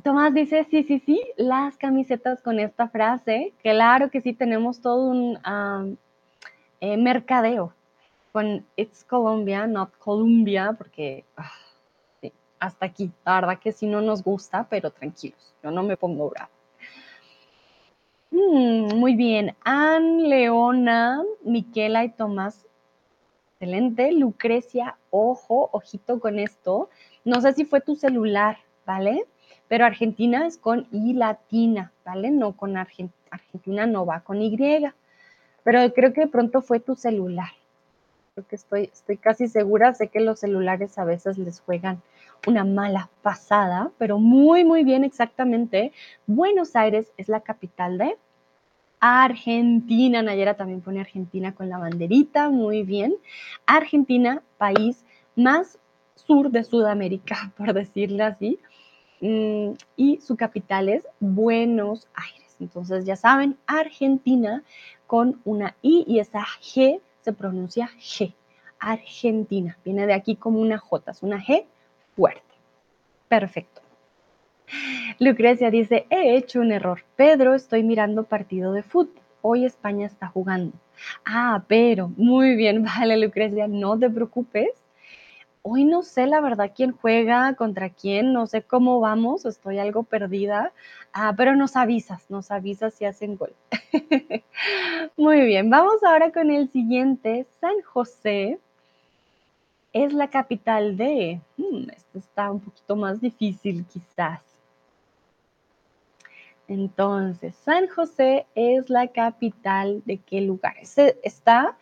Tomás dice, sí, sí, sí, las camisetas con esta frase, claro que sí, tenemos todo un eh, mercadeo con It's Colombia, not Colombia, porque ah, hasta aquí. La verdad que sí no nos gusta, pero tranquilos, yo no me pongo bravo. Mm, muy bien, Ann, Leona, Miquela y Tomás. Excelente. Lucrecia, ojo, ojito con esto. No sé si fue tu celular, ¿vale? Pero Argentina es con I latina, ¿vale? No con Argentina, no va con Y. Pero creo que de pronto fue tu celular que estoy, estoy casi segura, sé que los celulares a veces les juegan una mala pasada, pero muy, muy bien exactamente. Buenos Aires es la capital de Argentina. Nayera también pone Argentina con la banderita, muy bien. Argentina, país más sur de Sudamérica, por decirlo así. Mm, y su capital es Buenos Aires. Entonces ya saben, Argentina con una I y esa G se pronuncia G. Argentina. Viene de aquí como una J, es una G fuerte. Perfecto. Lucrecia dice, he hecho un error. Pedro, estoy mirando partido de fútbol. Hoy España está jugando. Ah, pero, muy bien, vale, Lucrecia, no te preocupes. Hoy no sé la verdad quién juega, contra quién, no sé cómo vamos, estoy algo perdida, ah, pero nos avisas, nos avisas si hacen gol. Muy bien, vamos ahora con el siguiente. San José es la capital de... Hmm, esto está un poquito más difícil quizás. Entonces, San José es la capital de qué lugar? está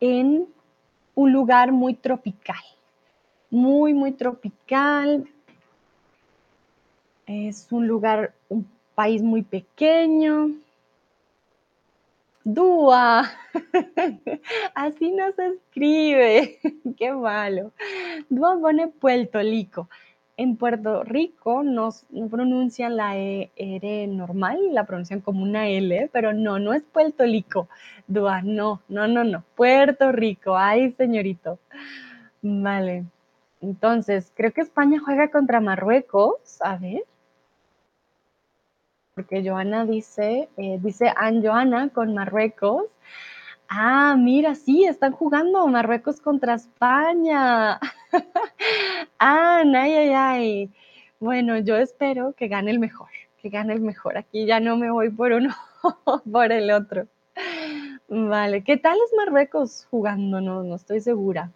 en un lugar muy tropical, muy, muy tropical. Es un lugar, un país muy pequeño. Dúa, así no se escribe, qué malo. Dúa pone Puerto Rico. En Puerto Rico no, pronuncian la e, normal, la pronuncian como una L, pero no, no es Puerto Rico. Dua, no, no, no, no. Puerto Rico, ay, señorito. Vale. Entonces, creo que España juega contra Marruecos. A ver. Porque Joana dice, eh, dice Anne Joana con Marruecos. Ah, mira, sí, están jugando Marruecos contra España. ah, ay, ay, ay. Bueno, yo espero que gane el mejor, que gane el mejor. Aquí ya no me voy por uno, por el otro. Vale, ¿qué tal es Marruecos jugando? No, no estoy segura.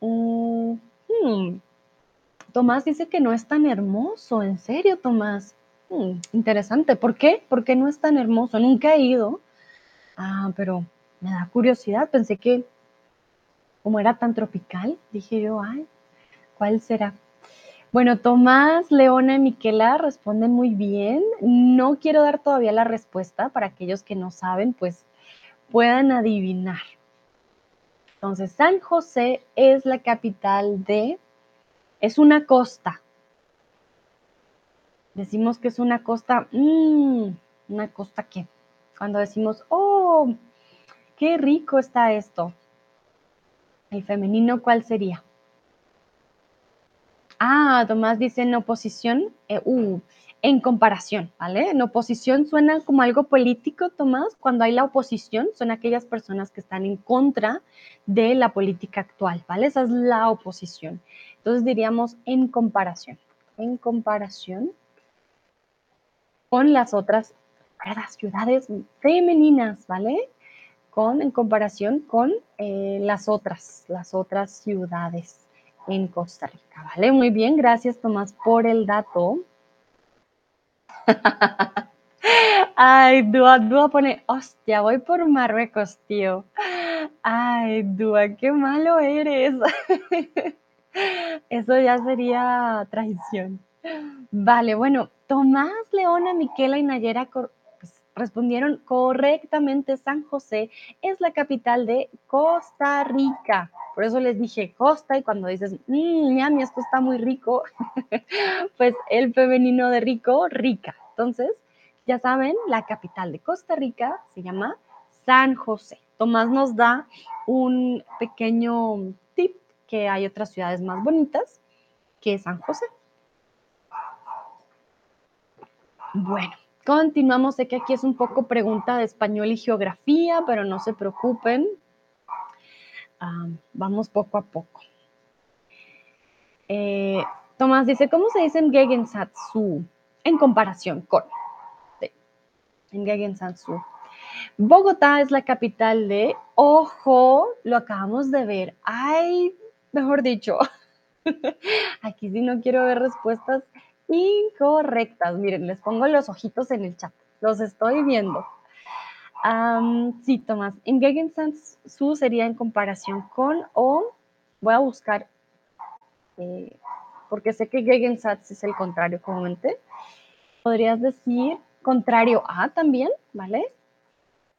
Mm, hmm. Tomás dice que no es tan hermoso, en serio, Tomás. Hmm, interesante, ¿por qué? ¿Por qué no es tan hermoso? Nunca he ido. Ah, pero me da curiosidad, pensé que como era tan tropical, dije yo, ay, ¿cuál será? Bueno, Tomás, Leona y Miquela responden muy bien. No quiero dar todavía la respuesta para aquellos que no saben, pues puedan adivinar. Entonces, San José es la capital de, es una costa. Decimos que es una costa, mmm, una costa que, cuando decimos, oh, qué rico está esto. El femenino, ¿cuál sería? Ah, Tomás dice en oposición, eh, uh, en comparación, ¿vale? En oposición suena como algo político, Tomás. Cuando hay la oposición, son aquellas personas que están en contra de la política actual, ¿vale? Esa es la oposición. Entonces diríamos en comparación, en comparación con las otras ciudades femeninas, ¿vale? Con, en comparación con eh, las otras, las otras ciudades en Costa Rica, ¿vale? Muy bien, gracias Tomás por el dato. Ay, Dua, Dua pone, hostia, voy por Marruecos, tío. Ay, Dua, qué malo eres. Eso ya sería traición. Vale, bueno, Tomás, Leona, Miquela y Nayera pues, respondieron correctamente. San José es la capital de Costa Rica. Por eso les dije costa y cuando dices, mmm, esto está muy rico, pues el femenino de rico, rica. Entonces, ya saben, la capital de Costa Rica se llama San José. Tomás nos da un pequeño que hay otras ciudades más bonitas que San José. Bueno, continuamos. Sé que aquí es un poco pregunta de español y geografía, pero no se preocupen. vamos poco a poco. Eh, Tomás dice, ¿cómo se dice en Gegensatz en comparación con? en Gegensatz Bogotá es la capital de, ojo, lo acabamos de ver. Ay, mejor dicho, aquí sí no quiero ver respuestas incorrectas. Miren, les pongo los ojitos en el chat. Los estoy viendo. sí, Tomás. En Gegensatz su sería en comparación con o voy a buscar eh, porque sé que Gegensatz es el contrario comúnmente. Podrías decir contrario a también, ¿vale?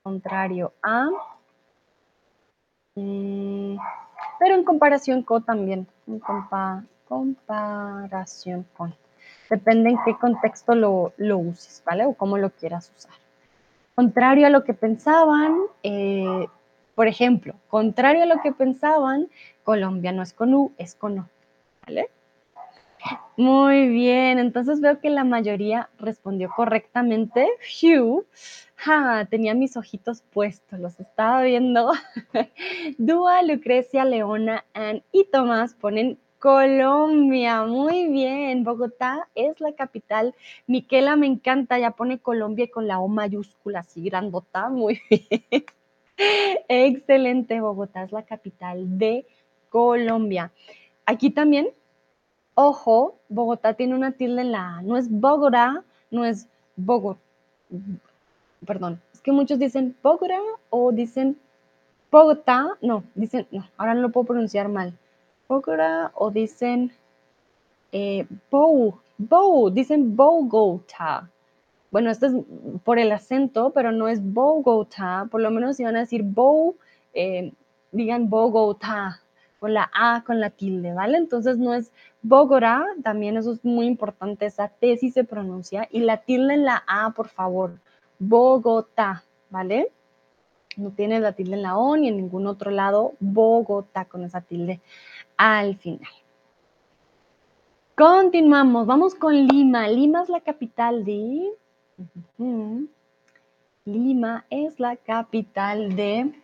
Contrario a. Mm, pero en comparación con también. En comparación con. Depende en qué contexto lo, uses, ¿vale? O cómo lo quieras usar. Contrario a lo que pensaban, eh, por ejemplo, contrario a lo que pensaban, Colombia no es con U, es con O, ¿vale? Muy bien, entonces veo que la mayoría respondió correctamente. Hugh, tenía mis ojitos puestos, los estaba viendo. Dúa, Lucrecia, Leona, Ann y Tomás ponen Colombia, muy bien. Bogotá es la capital. Miquela me encanta, ya pone Colombia con la O mayúscula, así grandota, muy bien. Excelente, Bogotá es la capital de Colombia. Aquí también, ojo, Bogotá tiene una tilde en la A. No es Bogotá, no es Bogotá. Perdón, es que muchos dicen Bogotá o dicen Bogotá. No, dicen, no, ahora no lo puedo pronunciar mal o dicen eh, Bow, dicen Bogotá. Bueno, esto es por el acento, pero no es Bogotá. Por lo menos si van a decir Bow, eh, digan Bogotá, con la A, con la tilde, ¿vale? Entonces no es Bogotá, también eso es muy importante, esa T sí se pronuncia, y la tilde en la A, por favor, Bogotá, ¿vale? No tiene la tilde en la O ni en ningún otro lado, Bogotá con esa tilde al final. Continuamos, vamos con Lima. Lima es la capital de... Lima es la capital de...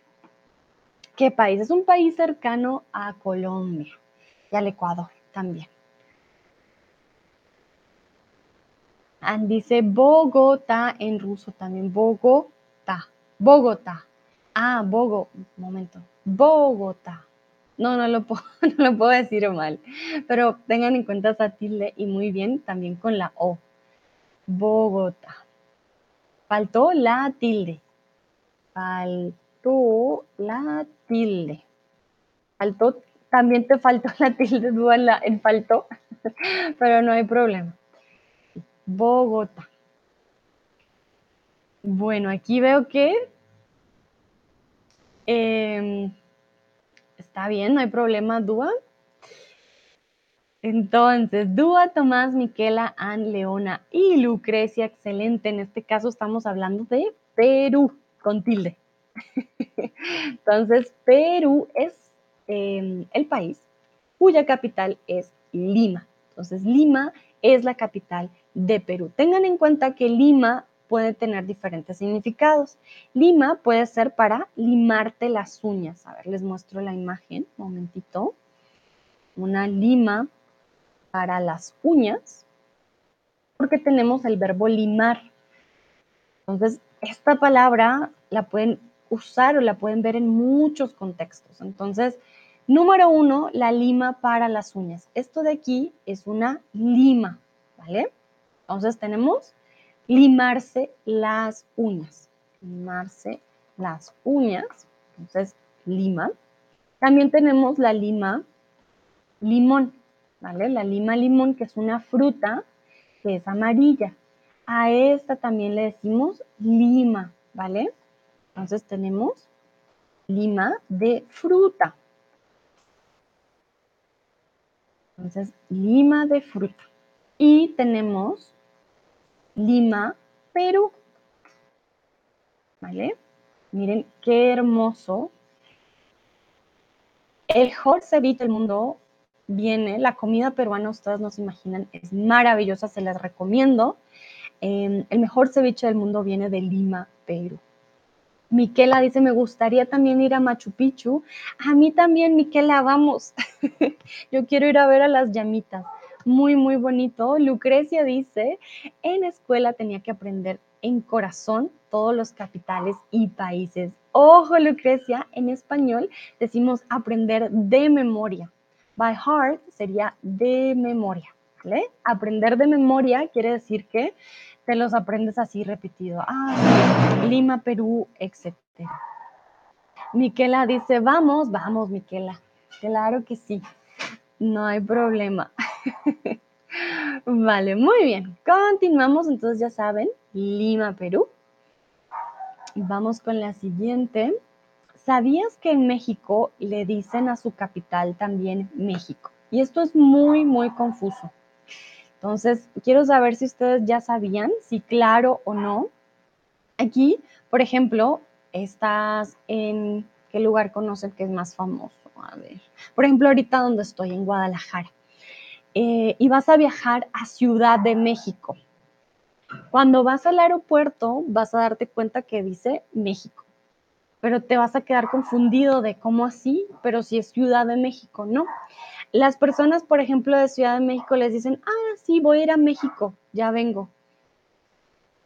¿Qué país? Es un país cercano a Colombia y al Ecuador también. And dice Bogotá en ruso también. Bogotá. Bogotá. Ah, Bogo. Momento. Bogotá. No, no lo, puedo, no lo puedo decir mal. Pero tengan en cuenta esa tilde y muy bien también con la O. Bogotá. Faltó la tilde. Faltó la tilde. Faltó, también te faltó la tilde, duda en faltó, pero no hay problema. Bogotá. Bueno, aquí veo que em, está bien, no hay problema, Dúa. Entonces, Dúa, Tomás, Miquela, Ann, Leona y Lucrecia, excelente. En este caso estamos hablando de Perú, con tilde. Entonces, Perú es em, el país cuya capital es Lima. Entonces, Lima es la capital de Perú. Tengan en cuenta que Lima puede tener diferentes significados. Lima puede ser para limarte las uñas. A ver, les muestro la imagen, un momentito. Una lima para las uñas, porque tenemos el verbo limar. Entonces, esta palabra la pueden usar o la pueden ver en muchos contextos. Entonces, número uno, la lima para las uñas. Esto de aquí es una lima, ¿vale? Entonces tenemos limarse las uñas. Limarse las uñas. Entonces, lima. También tenemos la lima limón, ¿vale? La lima limón, que es una fruta que es amarilla. A esta también le decimos lima, ¿vale? Entonces tenemos lima de fruta. Entonces, lima de fruta. Y tenemos Lima, Perú. ¿Vale? Miren qué hermoso. El mejor ceviche del mundo viene, la comida peruana, ustedes no se imaginan, es maravillosa, se las recomiendo. Em, el mejor ceviche del mundo viene de Lima, Perú. Miquela dice, me gustaría también ir a Machu Picchu. A mí también, Miquela, vamos. Yo quiero ir a ver a las llamitas. Muy, muy bonito. Lucrecia dice, en escuela tenía que aprender en corazón todos los capitales y países. Ojo, Lucrecia, en español decimos aprender de memoria. By heart sería de memoria. Aprender de memoria quiere decir que te los aprendes así repetido. Ah, Lima, Perú, etc. Miquela dice, vamos, vamos, Miquela. Claro que sí. No hay problema. vale, muy bien. Continuamos, entonces ya saben, Lima, Perú. Vamos con la siguiente. ¿Sabías que en México le dicen a su capital también México? Y esto es muy, muy confuso. Entonces, quiero saber si ustedes ya sabían, si claro o no. Aquí, por ejemplo, estás en qué lugar conocen que es más famoso. A ver, por ejemplo, ahorita donde estoy, en Guadalajara, eh, y vas a viajar a Ciudad de México. Cuando vas al aeropuerto, vas a darte cuenta que dice México, pero te vas a quedar confundido de cómo así, pero si es Ciudad de México, no. Las personas, por ejemplo, de Ciudad de México les dicen, ah, sí, voy a ir a México, ya vengo.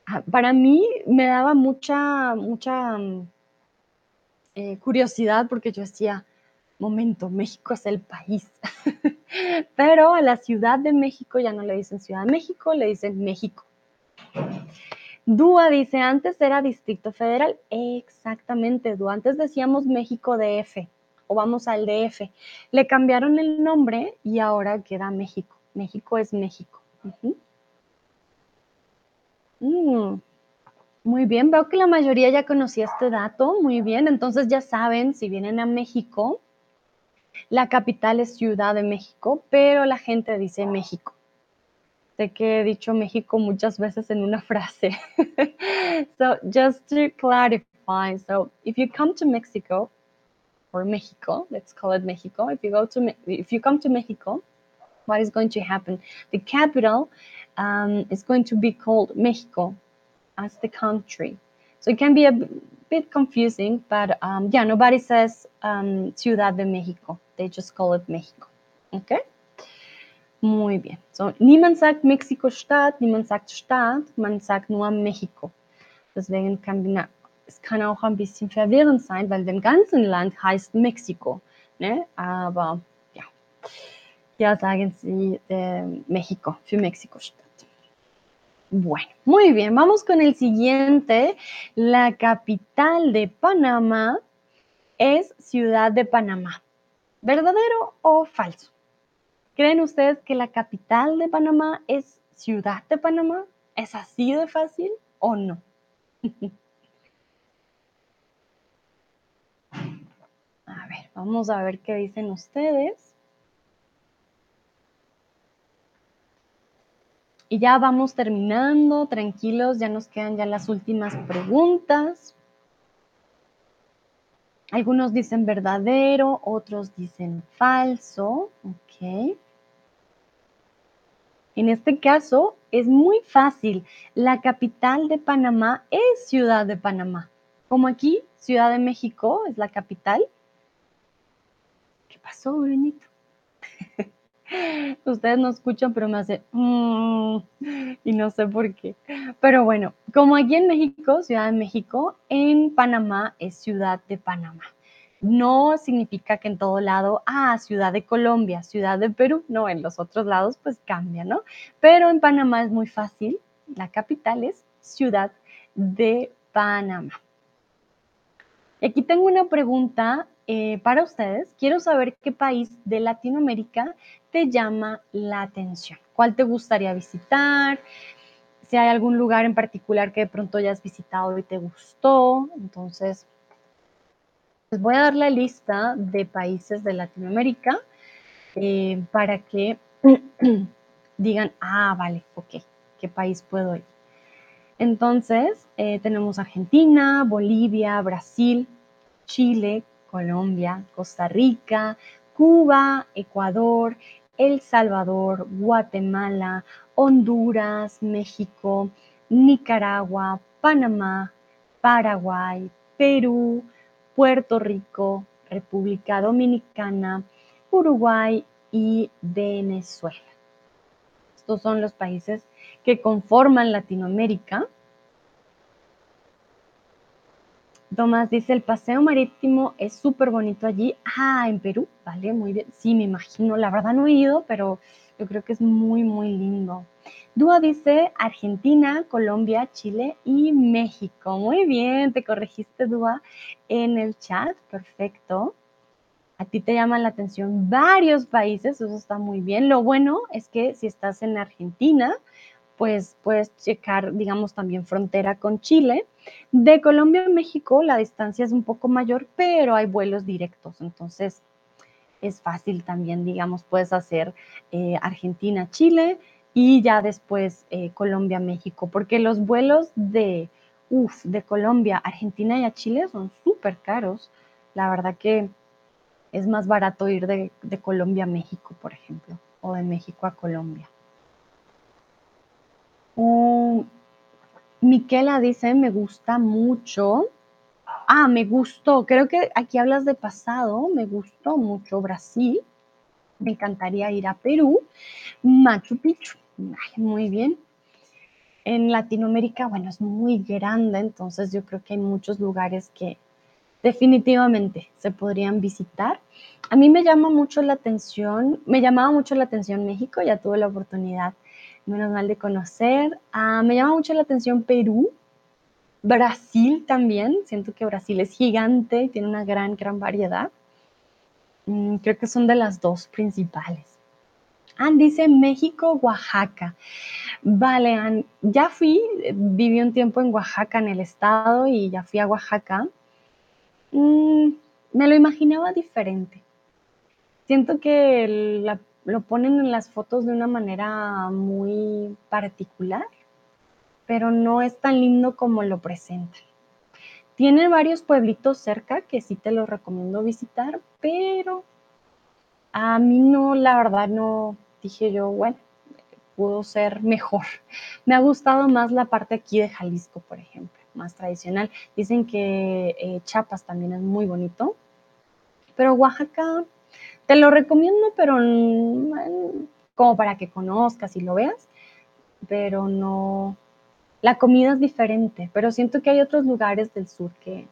Ah, para mí me daba mucha, mucha mm, eh, curiosidad porque yo decía, momento, México es el país. Pero a la Ciudad de México ya no le dicen Ciudad de México, le dicen México. Dúa dice, antes era Distrito Federal. Exactamente, Dúa. Antes decíamos México DF o vamos al DF. Le cambiaron el nombre y ahora queda México. México es México. Mm, muy bien, veo que la mayoría ya conocía este dato. Muy bien, entonces ya saben, si vienen a México, la capital es Ciudad de México, pero la gente dice México. Sé que he dicho México muchas veces en una frase. so just to clarify, so if you come to Mexico, or Mexico, let's call it Mexico. If you go to if you come to Mexico, what is going to happen? The capital um, is going to be called Mexico as the country. So it can be a bit confusing, but um, yeah, nobody says um, Ciudad de Mexico. They just call it Mexico. Okay. Muy bien. So, niemand sagt Mexiko-Stadt, niemand sagt Stadt, man sagt nur Mexiko. Deswegen kann es kann auch ein bisschen verwirrend sein, weil dem ganzen Land heißt Mexiko. Ne? Aber ja, ya sagen sie eh, México, für México-Stadt. Bueno, muy bien, vamos con el siguiente. La capital de Panamá es Ciudad de Panamá. ¿Verdadero o falso? ¿Creen ustedes que la capital de Panamá es Ciudad de Panamá? ¿Es así de fácil o no? A ver, vamos a ver qué dicen ustedes. Y ya vamos terminando, tranquilos, ya nos quedan ya las últimas preguntas. Algunos dicen verdadero, otros dicen falso, ok. En este caso es muy fácil. La capital de Panamá es Ciudad de Panamá. Como aquí, Ciudad de México es la capital. ¿Qué pasó, Benito? Ustedes no escuchan, pero me hace mm", y no sé por qué. Pero bueno, como aquí en México, Ciudad de México, en Panamá es Ciudad de Panamá. No significa que en todo lado, ah, Ciudad de Colombia, Ciudad de Perú, no, en los otros lados pues cambia, ¿no? Pero en Panamá es muy fácil, la capital es Ciudad de Panamá. Y aquí tengo una pregunta eh, para ustedes. Quiero saber qué país de Latinoamérica te llama la atención. ¿Cuál te gustaría visitar? Si hay algún lugar en particular que de pronto hayas visitado y te gustó. Entonces, les voy a dar la lista de países de Latinoamérica eh, para que digan, ah, vale, ok, ¿qué país puedo ir? Entonces, eh, tenemos Argentina, Bolivia, Brasil, Chile, Colombia, Costa Rica, Cuba, Ecuador, El Salvador, Guatemala, Honduras, México, Nicaragua, Panamá, Paraguay, Perú, Puerto Rico, República Dominicana, Uruguay y Venezuela. Estos son los países que conforman Latinoamérica. Tomás dice, el paseo marítimo es súper bonito allí. Ah, en Perú, vale, muy bien. Sí, me imagino. La verdad no he ido, pero yo creo que es muy, muy lindo. Dúa dice Argentina, Colombia, Chile y México. Muy bien, te corregiste, Dúa, en el chat. Perfecto. A ti te llaman la atención varios países, eso está muy bien. Lo bueno es que si estás en Argentina, pues puedes checar, digamos, también frontera con Chile. De Colombia a México la distancia es un poco mayor, pero hay vuelos directos, entonces es fácil también, digamos, puedes hacer eh, Argentina-Chile y ya después eh, Colombia-México, porque los vuelos de, de Colombia, Argentina y a Chile son súper caros. La verdad que es más barato ir de, de Colombia a México, por ejemplo, o de México a Colombia. Miquela dice, me gusta mucho. Ah, me gustó. Creo que aquí hablas de pasado. Me gustó mucho Brasil. Me encantaría ir a Perú. Machu Picchu. muy bien. En Latinoamérica, bueno, es muy grande, entonces yo creo que hay muchos lugares que definitivamente se podrían visitar. A mí me llama mucho la atención, me llamaba mucho la atención México, ya tuve la oportunidad menos mal de conocer. Ah, me llama mucho la atención Perú, Brasil también, siento que Brasil es gigante y tiene una gran, gran variedad. Mm, creo que son de las dos principales. Ann dice México, Oaxaca. Vale, Ann, ya fui, viví un tiempo en Oaxaca, en el estado, y ya fui a Oaxaca. Mm, me lo imaginaba diferente. Siento que la lo ponen en las fotos de una manera muy particular, pero no es tan lindo como lo presentan. Tiene varios pueblitos cerca que sí te los recomiendo visitar, pero a mí no, la verdad no, dije yo, bueno, pudo ser mejor. Me ha gustado más la parte aquí de Jalisco, por ejemplo, más tradicional. Dicen que eh, Chiapas también es muy bonito, pero Oaxaca te lo recomiendo, pero como para que conozcas y lo veas, pero no, la comida es diferente, pero siento que hay otros lugares del sur que,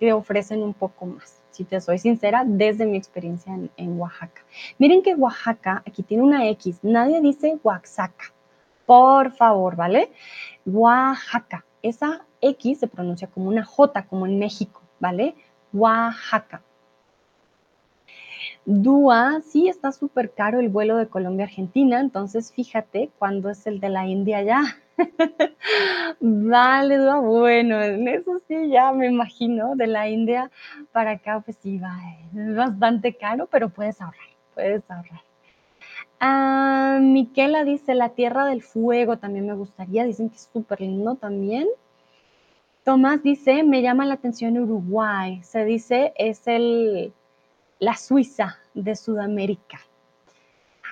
te ofrecen un poco más, si te soy sincera, desde mi experiencia en, Oaxaca. Miren que Oaxaca, aquí tiene una X, nadie dice Oaxaca, por favor, ¿vale? Oaxaca, esa X se pronuncia como una J, como en México, ¿vale? Oaxaca. Dúa, sí, está súper caro el vuelo de Colombia a Argentina, entonces fíjate cuándo es el de la India ya. Vale, Dúa, bueno, eso sí, ya me imagino, de la India para acá, pues sí, va, es bastante caro, pero puedes ahorrar, puedes ahorrar. Ah, Miquela dice, la Tierra del Fuego también me gustaría, dicen que es súper lindo también. Tomás dice, me llama la atención Uruguay, se dice, es el la Suiza de Sudamérica.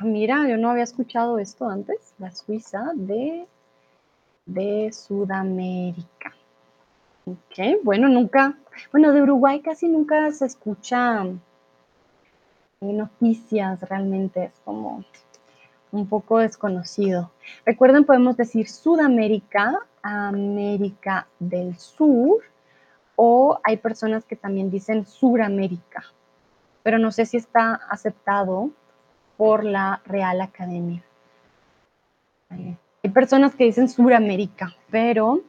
Ah, mira, yo no había escuchado esto antes, la Suiza de, de Sudamérica. Ok, bueno, nunca, bueno, de Uruguay casi nunca se escucha noticias realmente, es como un poco desconocido. Recuerden, podemos decir Sudamérica, América del Sur, o hay personas que también dicen Suramérica pero no sé si está aceptado por la Real Academia. Hay personas que dicen Suramérica, pero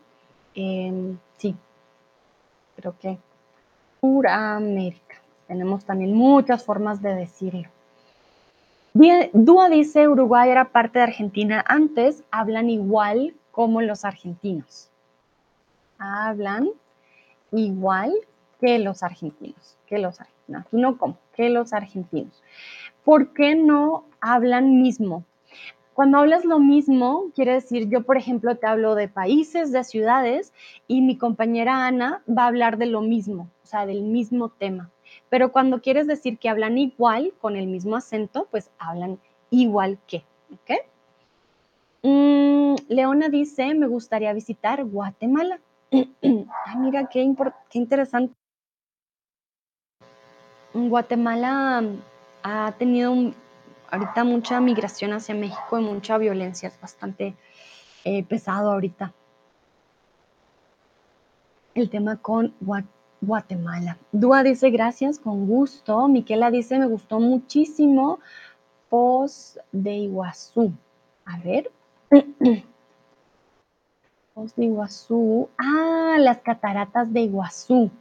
em, sí, creo que Suramérica. Tenemos también muchas formas de decirlo. Dúa dice Uruguay era parte de Argentina antes, hablan igual como los argentinos. Hablan igual que los argentinos, que los argentinos aquí no como, que los argentinos. ¿Por qué no hablan mismo? Cuando hablas lo mismo, quiere decir, yo por ejemplo te hablo de países, de ciudades, y mi compañera Ana va a hablar de lo mismo, o sea, del mismo tema. Pero cuando quieres decir que hablan igual, con el mismo acento, pues hablan igual que. Mm, Leona dice, me gustaría visitar Guatemala. ah, mira, qué, qué interesante. Guatemala ha tenido ahorita mucha migración hacia México y mucha violencia, es bastante eh, pesado ahorita. El tema con Guatemala. Dúa dice gracias, con gusto. Miquela dice me gustó muchísimo. Post de Iguazú. A ver. Post de Iguazú. Ah, las cataratas de Iguazú.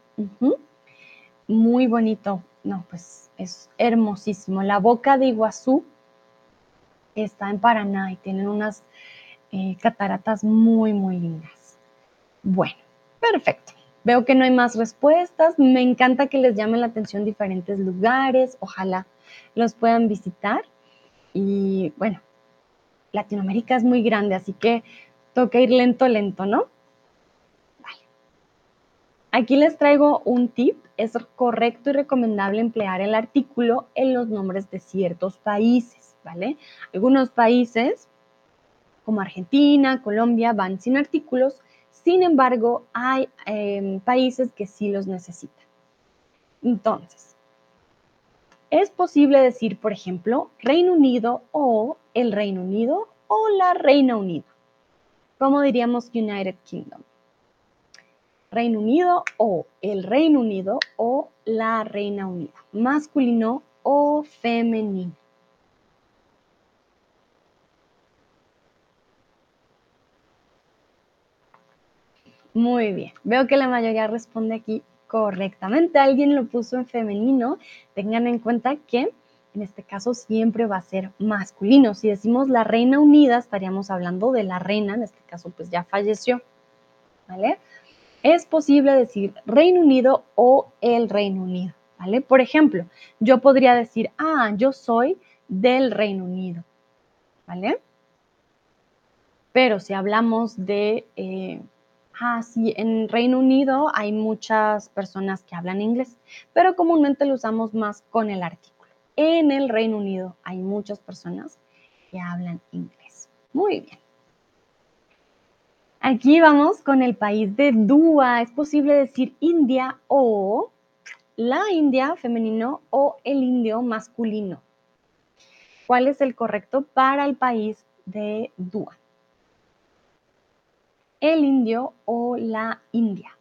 Muy bonito no, pues es hermosísimo. La boca de Iguazú está en Paraná y tienen unas eh, cataratas muy, muy lindas. Bueno, perfecto. Veo que no hay más respuestas. Me encanta que les llamen la atención diferentes lugares. Ojalá los puedan visitar. Y bueno, Latinoamérica es muy grande, así que toca ir lento, lento, ¿no? Aquí les traigo un tip es correcto y recomendable emplear el artículo en los nombres de ciertos países, ¿vale? Algunos países, como Argentina, Colombia, van sin artículos, sin embargo, hay em, países que sí los necesitan. Entonces, es posible decir, por ejemplo, Reino Unido o el Reino Unido o la Reina Unida. ¿Cómo diríamos United Kingdom? Reino Unido o el Reino Unido o la Reina Unida, masculino o femenino. Muy bien, veo que la mayoría responde aquí correctamente. Alguien lo puso en femenino. Tengan en cuenta que en este caso siempre va a ser masculino. Si decimos la Reina Unida, estaríamos hablando de la reina, en este caso pues ya falleció. ¿Vale? Es posible decir Reino Unido o el Reino Unido, ¿vale? Por ejemplo, yo podría decir, ah, yo soy del Reino Unido, ¿vale? Pero si hablamos de, eh, ah, sí, en Reino Unido hay muchas personas que hablan inglés, pero comúnmente lo usamos más con el artículo. En el Reino Unido hay muchas personas que hablan inglés. Muy bien. Aquí vamos con el país de Dúa. Es posible decir India o la India femenino o el indio masculino. ¿Cuál es el correcto para el país de Dúa? ¿El indio o la India?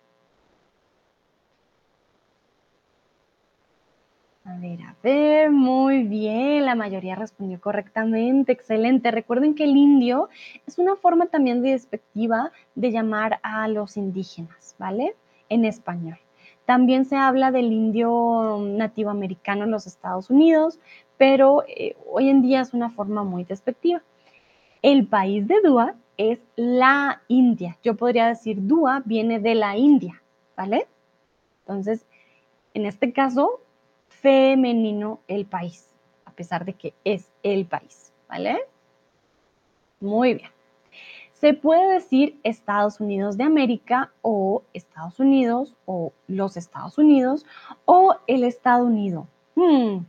A ver, a ver, muy bien, la mayoría respondió correctamente, excelente. Recuerden que el indio es una forma también despectiva de llamar a los indígenas, ¿vale? En español. También se habla del indio nativo americano en los Estados Unidos, pero eh, hoy en día es una forma muy despectiva. El país de Dúa es la India. Yo podría decir Dúa viene de la India, ¿vale? Entonces, en este caso, femenino el país, a pesar de que es el país, ¿vale? Muy bien. Se puede decir Estados Unidos de América o Estados Unidos o los Estados Unidos o el Estado Unido. Hmm.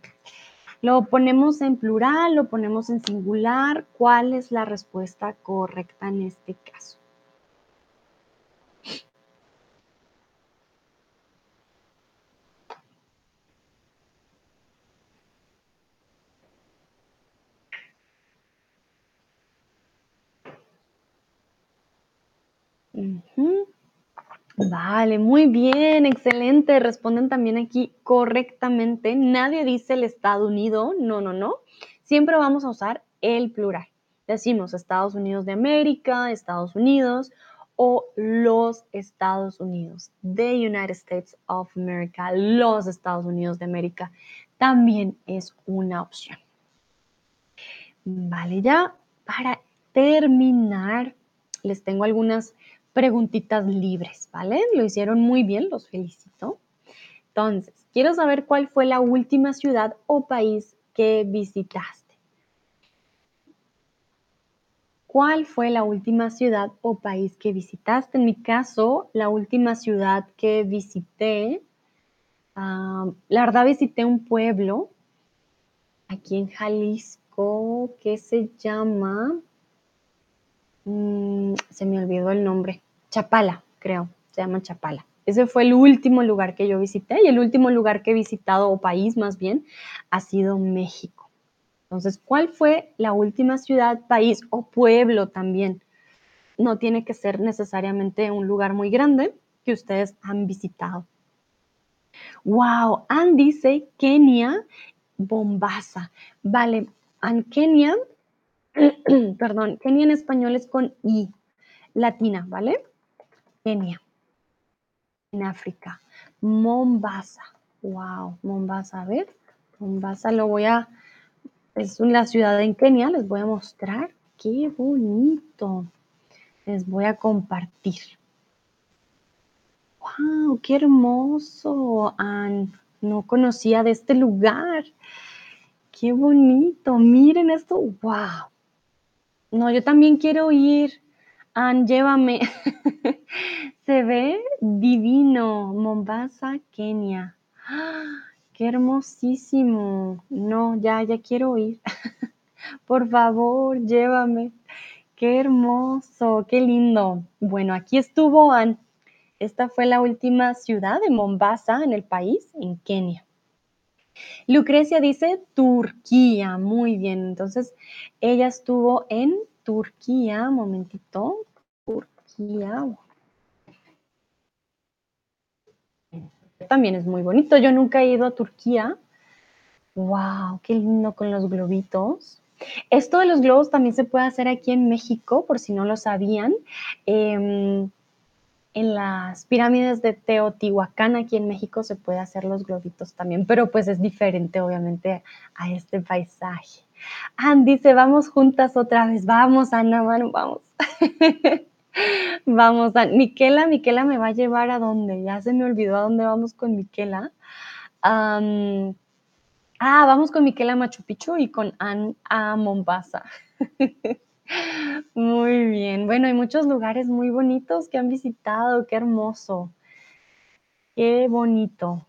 Lo ponemos en plural, lo ponemos en singular. ¿Cuál es la respuesta correcta en este caso? Vale, muy bien, excelente. Responden también aquí correctamente. Nadie dice el Estado Unido, no, no, no. Siempre vamos a usar el plural. Decimos Estados Unidos de América, Estados Unidos o los Estados Unidos, the United States of America, los Estados Unidos de América, también es una opción. Vale, ya para terminar, les tengo algunas preguntitas libres, ¿vale? Lo hicieron muy bien, los felicito. Entonces, quiero saber cuál fue la última ciudad o país que visitaste. ¿Cuál fue la última ciudad o país que visitaste? En mi caso, la última ciudad que visité, la verdad visité un pueblo aquí en Jalisco que se llama, mm, se me olvidó el nombre, Chapala, creo, se llama Chapala. Ese fue el último lugar que yo visité y el último lugar que he visitado, o país más bien, ha sido México. Entonces, ¿cuál fue la última ciudad, país o pueblo también? No tiene que ser necesariamente un lugar muy grande que ustedes han visitado. Wow, Ann dice Kenia, Bombasa. Vale, en Kenia, perdón, Kenia en español es con I, latina, ¿vale? Kenia, en África. Mombasa, wow, Mombasa, a ver, Mombasa lo voy a, es una ciudad en Kenia, les voy a mostrar. Qué bonito. Les voy a compartir. ¡Wow! ¡Qué hermoso! no conocía de este lugar. ¡Qué bonito! Miren esto. ¡Wow! No, yo también quiero ir. Ann, llévame. Se ve divino. Mombasa, Kenia. ¡Qué hermosísimo! No, ya, ya quiero ir. Por favor, llévame. Qué hermoso, qué lindo. Bueno, aquí estuvo Ann. Esta fue la última ciudad de Mombasa en el país, en Kenia. Lucrecia dice Turquía. Muy bien. Entonces, ella estuvo en Turquía, momentito, Turquía. También es muy bonito. Yo nunca he ido a Turquía. ¡Wow! ¡Qué lindo con los globitos! Esto de los globos también se puede hacer aquí en México, por si no lo sabían. Em, en las pirámides de Teotihuacán, aquí en México, se puede hacer los globitos también, pero pues es diferente, obviamente, a este paisaje. Andy dice, vamos juntas otra vez. Vamos, Ana, mano, vamos. vamos, a Miquela, Miquela me va a llevar a dónde. Ya se me olvidó a dónde vamos con Miquela. ah, vamos con Miquela Machu Picchu y con Ann a Mombasa. muy bien. Bueno, hay muchos lugares muy bonitos que han visitado. Qué hermoso. Qué bonito.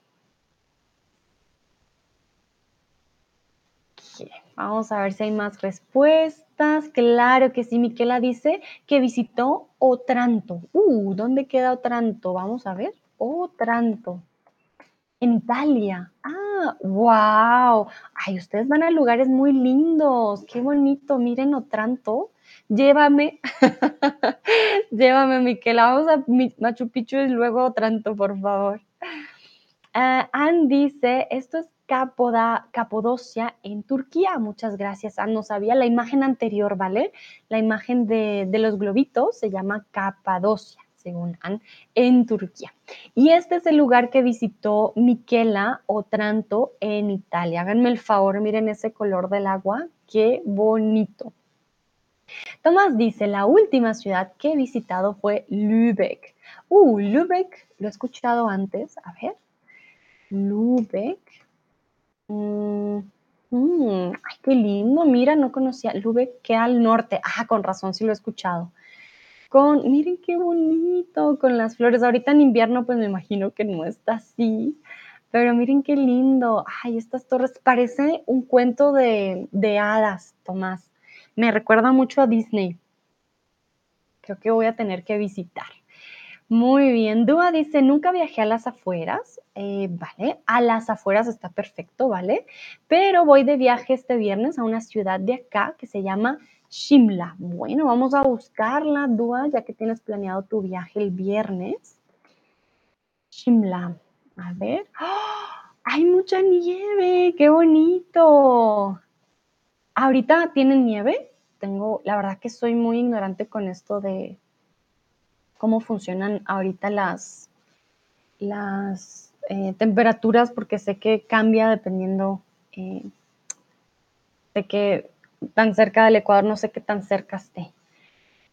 Vamos a ver si hay más respuestas. Claro que sí, Miquela dice que visitó Otranto. Uh, ¿dónde queda Otranto? Vamos a ver. Otranto. En Italia. Ah, wow. Ay, ustedes van a lugares muy lindos. Qué bonito. Miren Otranto. Llévame. Llévame, Miquela. Vamos a Machu Picchu y luego Otranto, por favor. Ah, Ann dice, esto es Capoda- Capodocia en Turquía. Muchas gracias, Ann. No sabía la imagen anterior, ¿vale? La imagen de, de los globitos se llama Capadocia, según Ann, en Turquía. Y este es el lugar que visitó Michela Otranto en Italia. Háganme el favor, miren ese color del agua. Qué bonito. Tomás dice, la última ciudad que he visitado fue Lübeck. Uh, Lübeck, lo he escuchado antes. A ver. Lübeck. Mm, mm, ay, qué lindo. Mira, no conocía. Lübeck queda al norte. Ah, con razón, sí lo he escuchado. Con, miren qué bonito, con las flores. Ahorita en invierno, pues me imagino que no está así. Pero miren qué lindo. Ay, estas torres. Parece un cuento de, de hadas, Tomás. Me recuerda mucho a Disney. Creo que voy a tener que visitar. Muy bien, Dúa dice, nunca viajé a las afueras, Eh, vale, a las afueras está perfecto, ¿vale? Pero voy de viaje este viernes a una ciudad de acá que se llama Shimla. Bueno, vamos a buscarla, Dúa, ya que tienes planeado tu viaje el viernes. Shimla, a ver. ¡Ah! ¡Hay mucha nieve! ¡Qué bonito! ¿Ahorita tienen nieve? Tengo, la verdad que soy muy ignorante con esto de cómo funcionan ahorita las, las eh, temperaturas, porque sé que cambia dependiendo eh, de qué tan cerca del Ecuador, no sé qué tan cerca esté.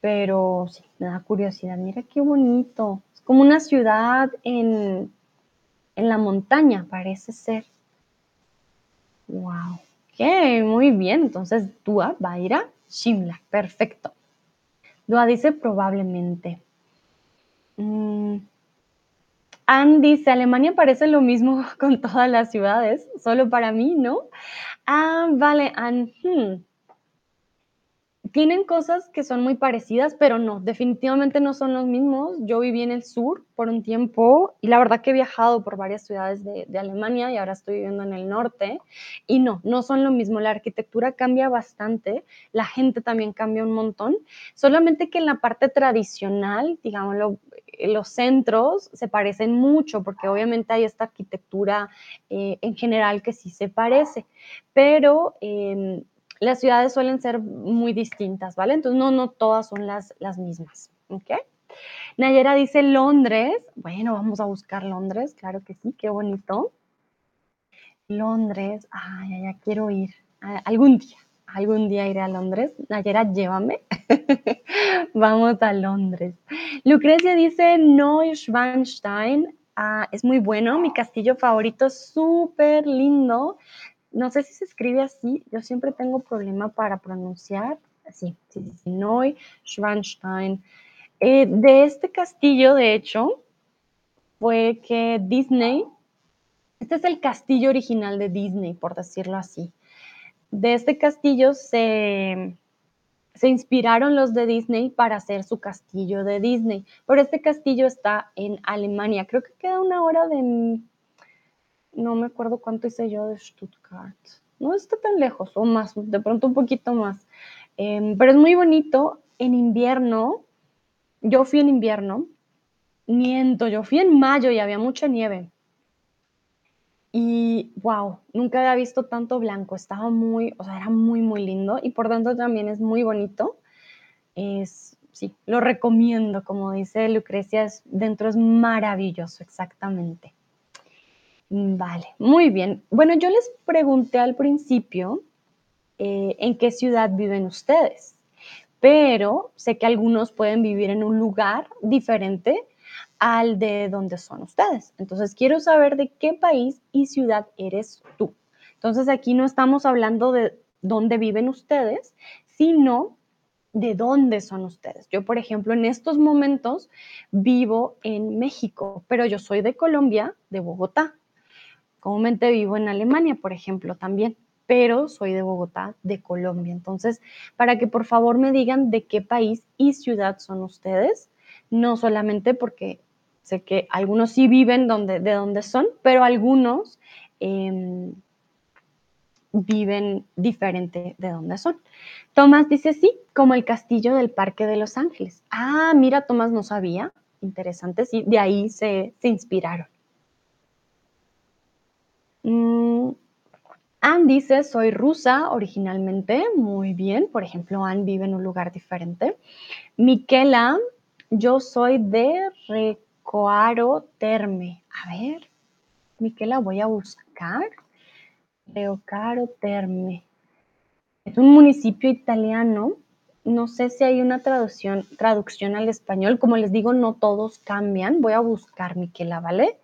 Pero sí, me da curiosidad. Mira qué bonito. Es como una ciudad en, en la montaña, parece ser. Wow. Ok, muy bien. Entonces, Dua va a ir a Shimla. Perfecto. Dua dice probablemente. Mm. Ann dice, Alemania parece lo mismo con todas las ciudades, solo para mí, ¿no? Ah, vale, Ann. hmm. Tienen cosas que son muy parecidas, pero no, definitivamente no son los mismos. Yo viví en el sur por un tiempo y la verdad que he viajado por varias ciudades de, de Alemania y ahora estoy viviendo en el norte y no, no son lo mismo. La arquitectura cambia bastante, la gente también cambia un montón, solamente que en la parte tradicional, digámoslo, eh, los centros se parecen mucho porque obviamente hay esta arquitectura eh, en general que sí se parece, pero eh, las ciudades suelen ser muy distintas, ¿vale? Entonces no, no todas son las, las mismas, ¿ok? Nayera dice Londres. Bueno, vamos a buscar Londres, claro que sí, qué bonito. Londres, ay, ya quiero ir. Algún día, algún día iré a Londres. Nayera, llévame. vamos a Londres. Lucrecia dice Neuschwanstein. Ah, es muy bueno, mi castillo favorito, súper lindo. No sé si se escribe así, yo siempre tengo problema para pronunciar. Sí, sí, sí, sí, Neuschwanstein. Eh, de este castillo, de hecho, fue que Disney, este es el castillo original de Disney, por decirlo así. De este castillo se, se inspiraron los de Disney para hacer su castillo de Disney. Pero este castillo está en Alemania. Creo que queda una hora de... No me acuerdo cuánto hice yo de Stuttgart. No está tan lejos, o más, de pronto un poquito más. Eh, pero es muy bonito. En invierno, yo fui en invierno, miento, yo fui en mayo y había mucha nieve. Y wow, nunca había visto tanto blanco, estaba muy, o sea, era muy, muy lindo y por tanto también es muy bonito. Es, sí, lo recomiendo, como dice Lucrecia, es, dentro es maravilloso, exactamente. Vale, muy bien. Bueno, yo les pregunté al principio eh, en qué ciudad viven ustedes, pero sé que algunos pueden vivir en un lugar diferente al de donde son ustedes. Entonces, quiero saber de qué país y ciudad eres tú. Entonces, aquí no estamos hablando de dónde viven ustedes, sino de dónde son ustedes. Yo, por ejemplo, en estos momentos vivo en México, pero yo soy de Colombia, de Bogotá. Comúnmente vivo en Alemania, por ejemplo, también, pero soy de Bogotá, de Colombia. Entonces, para que por favor me digan de qué país y ciudad son ustedes, no solamente porque Sé que algunos sí viven donde, de donde son, pero algunos em, viven diferente de donde son. Tomás dice sí, como el castillo del Parque de Los Ángeles. Ah, mira, Tomás no sabía. Interesante, sí, de ahí se, inspiraron. Mm, Anne dice, soy rusa originalmente, muy bien. Por ejemplo, Anne vive en un lugar diferente. Miquela, yo soy de Recoaro Terme. A ver, Miquela, voy a buscar. Recoaro Terme. Es un municipio italiano. No sé si hay una traducción, traducción al español. Como les digo, no todos cambian. Voy a buscar, Miquela, ¿vale?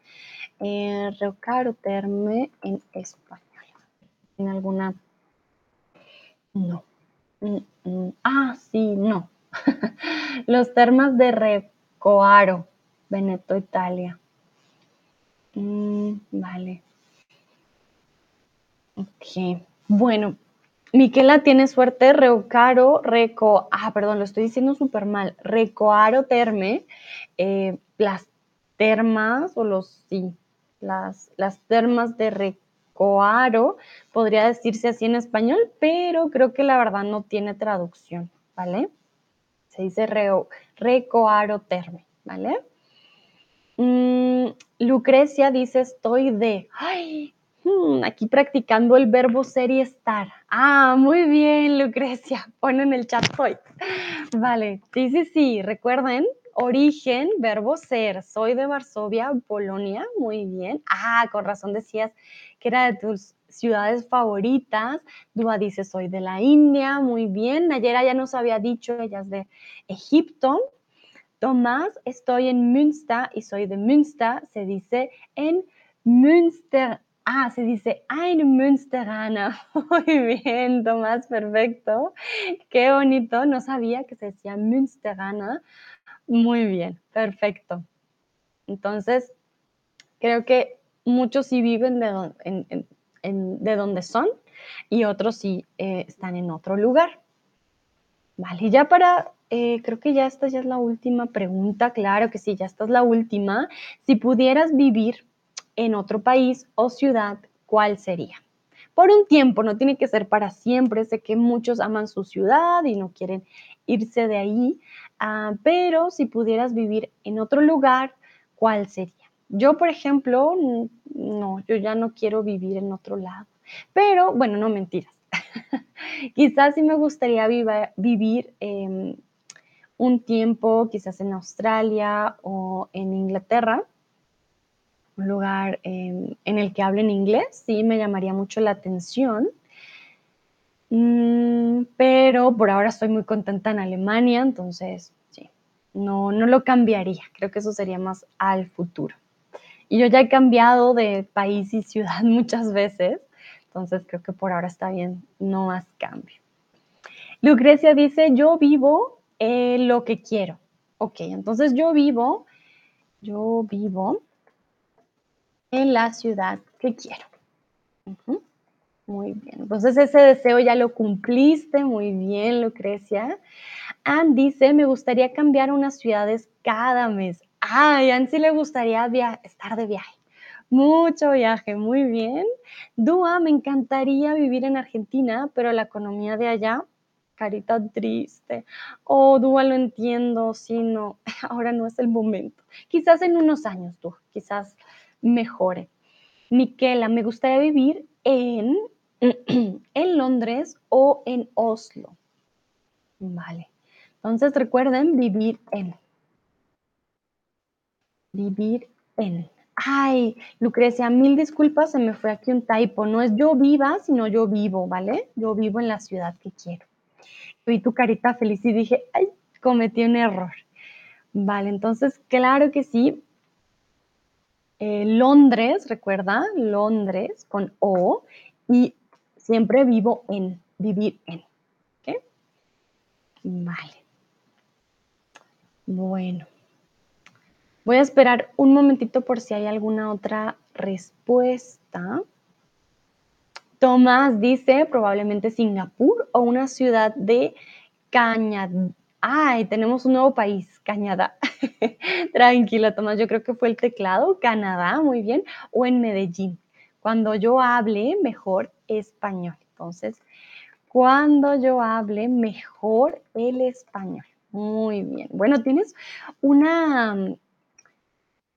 Eh, Recoaro Terme en español en alguna... No. Mm, mm. Ah, sí, no. Los termas de Recoaro, Veneto, Italia. Mm, vale. Ok. Bueno, Miquela tiene suerte, Recoaro, Reco, ah, perdón, lo estoy diciendo súper mal, Recoaro Terme, eh, las termas o los, sí, las, las termas de Recoaro Coaro, podría decirse así en español, pero creo que la verdad no tiene traducción, ¿vale? Se dice recoaro terme, ¿vale? Mm, Lucrecia dice estoy de, ay, hmm, aquí practicando el verbo ser y estar. Ah, muy bien, Lucrecia, pon en el chat hoy. Vale, sí, sí, sí, recuerden, origen, verbo ser, soy de Varsovia, Polonia, muy bien. Ah, con razón decías que era de tus ciudades favoritas. Dua dice, soy de la India, muy bien. Nayera ya nos había dicho, ella es de Egipto. Tomás, estoy en Münster y soy de Münster, se dice en Münster. Ah, se dice ein Münsteraner. Muy bien, Tomás, perfecto. Qué bonito. No sabía que se decía Münsteraner. Muy bien, perfecto. Entonces, creo que muchos sí viven de, de donde son y otros sí eh, están en otro lugar. Vale, ya para, eh, creo que ya esta ya es la última pregunta, claro que sí, ya esta es la última. Si pudieras vivir en otro país o ciudad, ¿cuál sería? Por un tiempo, no tiene que ser para siempre, sé que muchos aman su ciudad y no quieren irse de ahí, ah, pero si pudieras vivir en otro lugar, ¿cuál sería? Yo, por ejemplo, no, yo ya no quiero vivir en otro lado. Pero, bueno, no mentiras. quizás sí me gustaría vivir em, un tiempo, quizás en Australia o en Inglaterra, un lugar em, en el que hablen inglés, sí me llamaría mucho la atención. Mm, pero por ahora estoy muy contenta en Alemania, entonces sí, no, no lo cambiaría. Creo que eso sería más al futuro. Y yo ya he cambiado de país y ciudad muchas veces, entonces creo que por ahora está bien, no más cambio. Lucrecia dice, yo vivo lo que quiero. Ok, entonces yo vivo, yo vivo en la ciudad que quiero. Muy bien, entonces ese deseo ya lo cumpliste, muy bien, Lucrecia. Ann dice, me gustaría cambiar unas ciudades cada mes. Ay, a Ansi le gustaría estar de viaje. Mucho viaje, muy bien. Dúa, me encantaría vivir en Argentina, pero la economía de allá, carita triste. Oh, Dúa, lo entiendo, sí, no, ahora no es el momento. Quizás en unos años, tú, quizás mejore. Miquela, me gustaría vivir en, en Londres o en Oslo. Vale. Entonces recuerden vivir en vivir en. Ay, Lucrecia, mil disculpas, se me fue aquí un typo. No es yo viva, sino yo vivo, ¿vale? Yo vivo en la ciudad que quiero. Vi tu carita feliz y dije, ay, cometí un error. Vale, entonces, claro que sí. Eh, Londres, recuerda, Londres con O y siempre vivo en, vivir en. ¿Ok? Vale. Bueno. Voy a esperar un momentito por si hay alguna otra respuesta. Tomás dice probablemente Singapur o una ciudad de Ay, tenemos un nuevo país, Canadá. Tranquilo, Tomás, yo creo que fue el teclado, Canadá, muy bien, o en Medellín. Cuando yo hable mejor español. Entonces, cuando yo hable mejor el español. Muy bien. Bueno, tienes una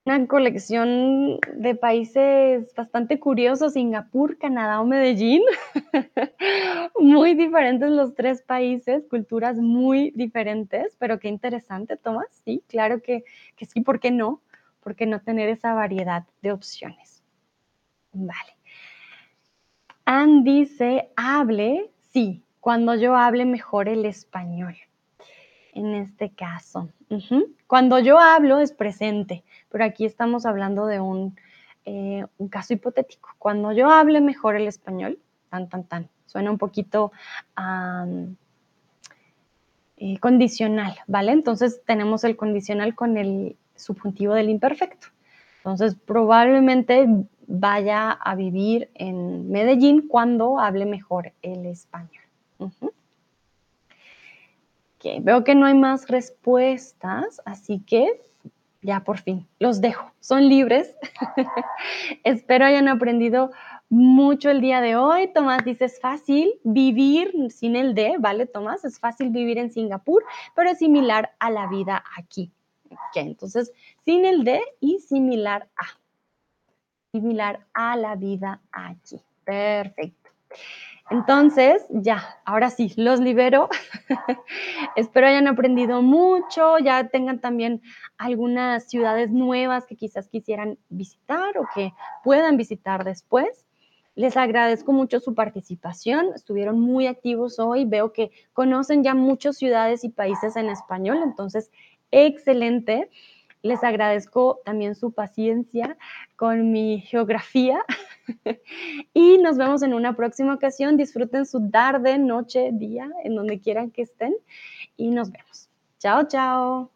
una colección de países bastante curiosos, Singapur, Canadá o Medellín. muy diferentes los tres países, culturas muy diferentes, pero qué interesante, Tomás. Sí, claro que, que sí, ¿por qué no? ¿Por qué no tener esa variedad de opciones? Vale. Ann dice, hable, sí, cuando yo hable mejor el español en este caso. Cuando yo hablo es presente, pero aquí estamos hablando de un, eh, un, caso hipotético. Cuando yo hable mejor el español, tan, tan, tan, suena un poquito eh, condicional, ¿vale? Entonces tenemos el condicional con el subjuntivo del imperfecto. Entonces probablemente vaya a vivir en Medellín cuando hable mejor el español veo que no hay más respuestas, así que ya por fin los dejo. Son libres. Espero hayan aprendido mucho el día de hoy. Tomás dice, es fácil vivir sin el D, ¿vale, Tomás? Es fácil vivir en Singapur, pero es similar a la vida aquí. Entonces, sin el D y similar a. Similar a la vida aquí. Perfecto. Entonces, ya, ahora sí, los libero. Espero hayan aprendido mucho, ya tengan también algunas ciudades nuevas que quizás quisieran visitar o que puedan visitar después. Les agradezco mucho su participación, estuvieron muy activos hoy, veo que conocen ya muchas ciudades y países en español, entonces, excelente. Les agradezco también su paciencia con mi geografía y nos vemos en una próxima ocasión. Disfruten su tarde, noche, día, en donde quieran que estén y nos vemos. Chao, chao.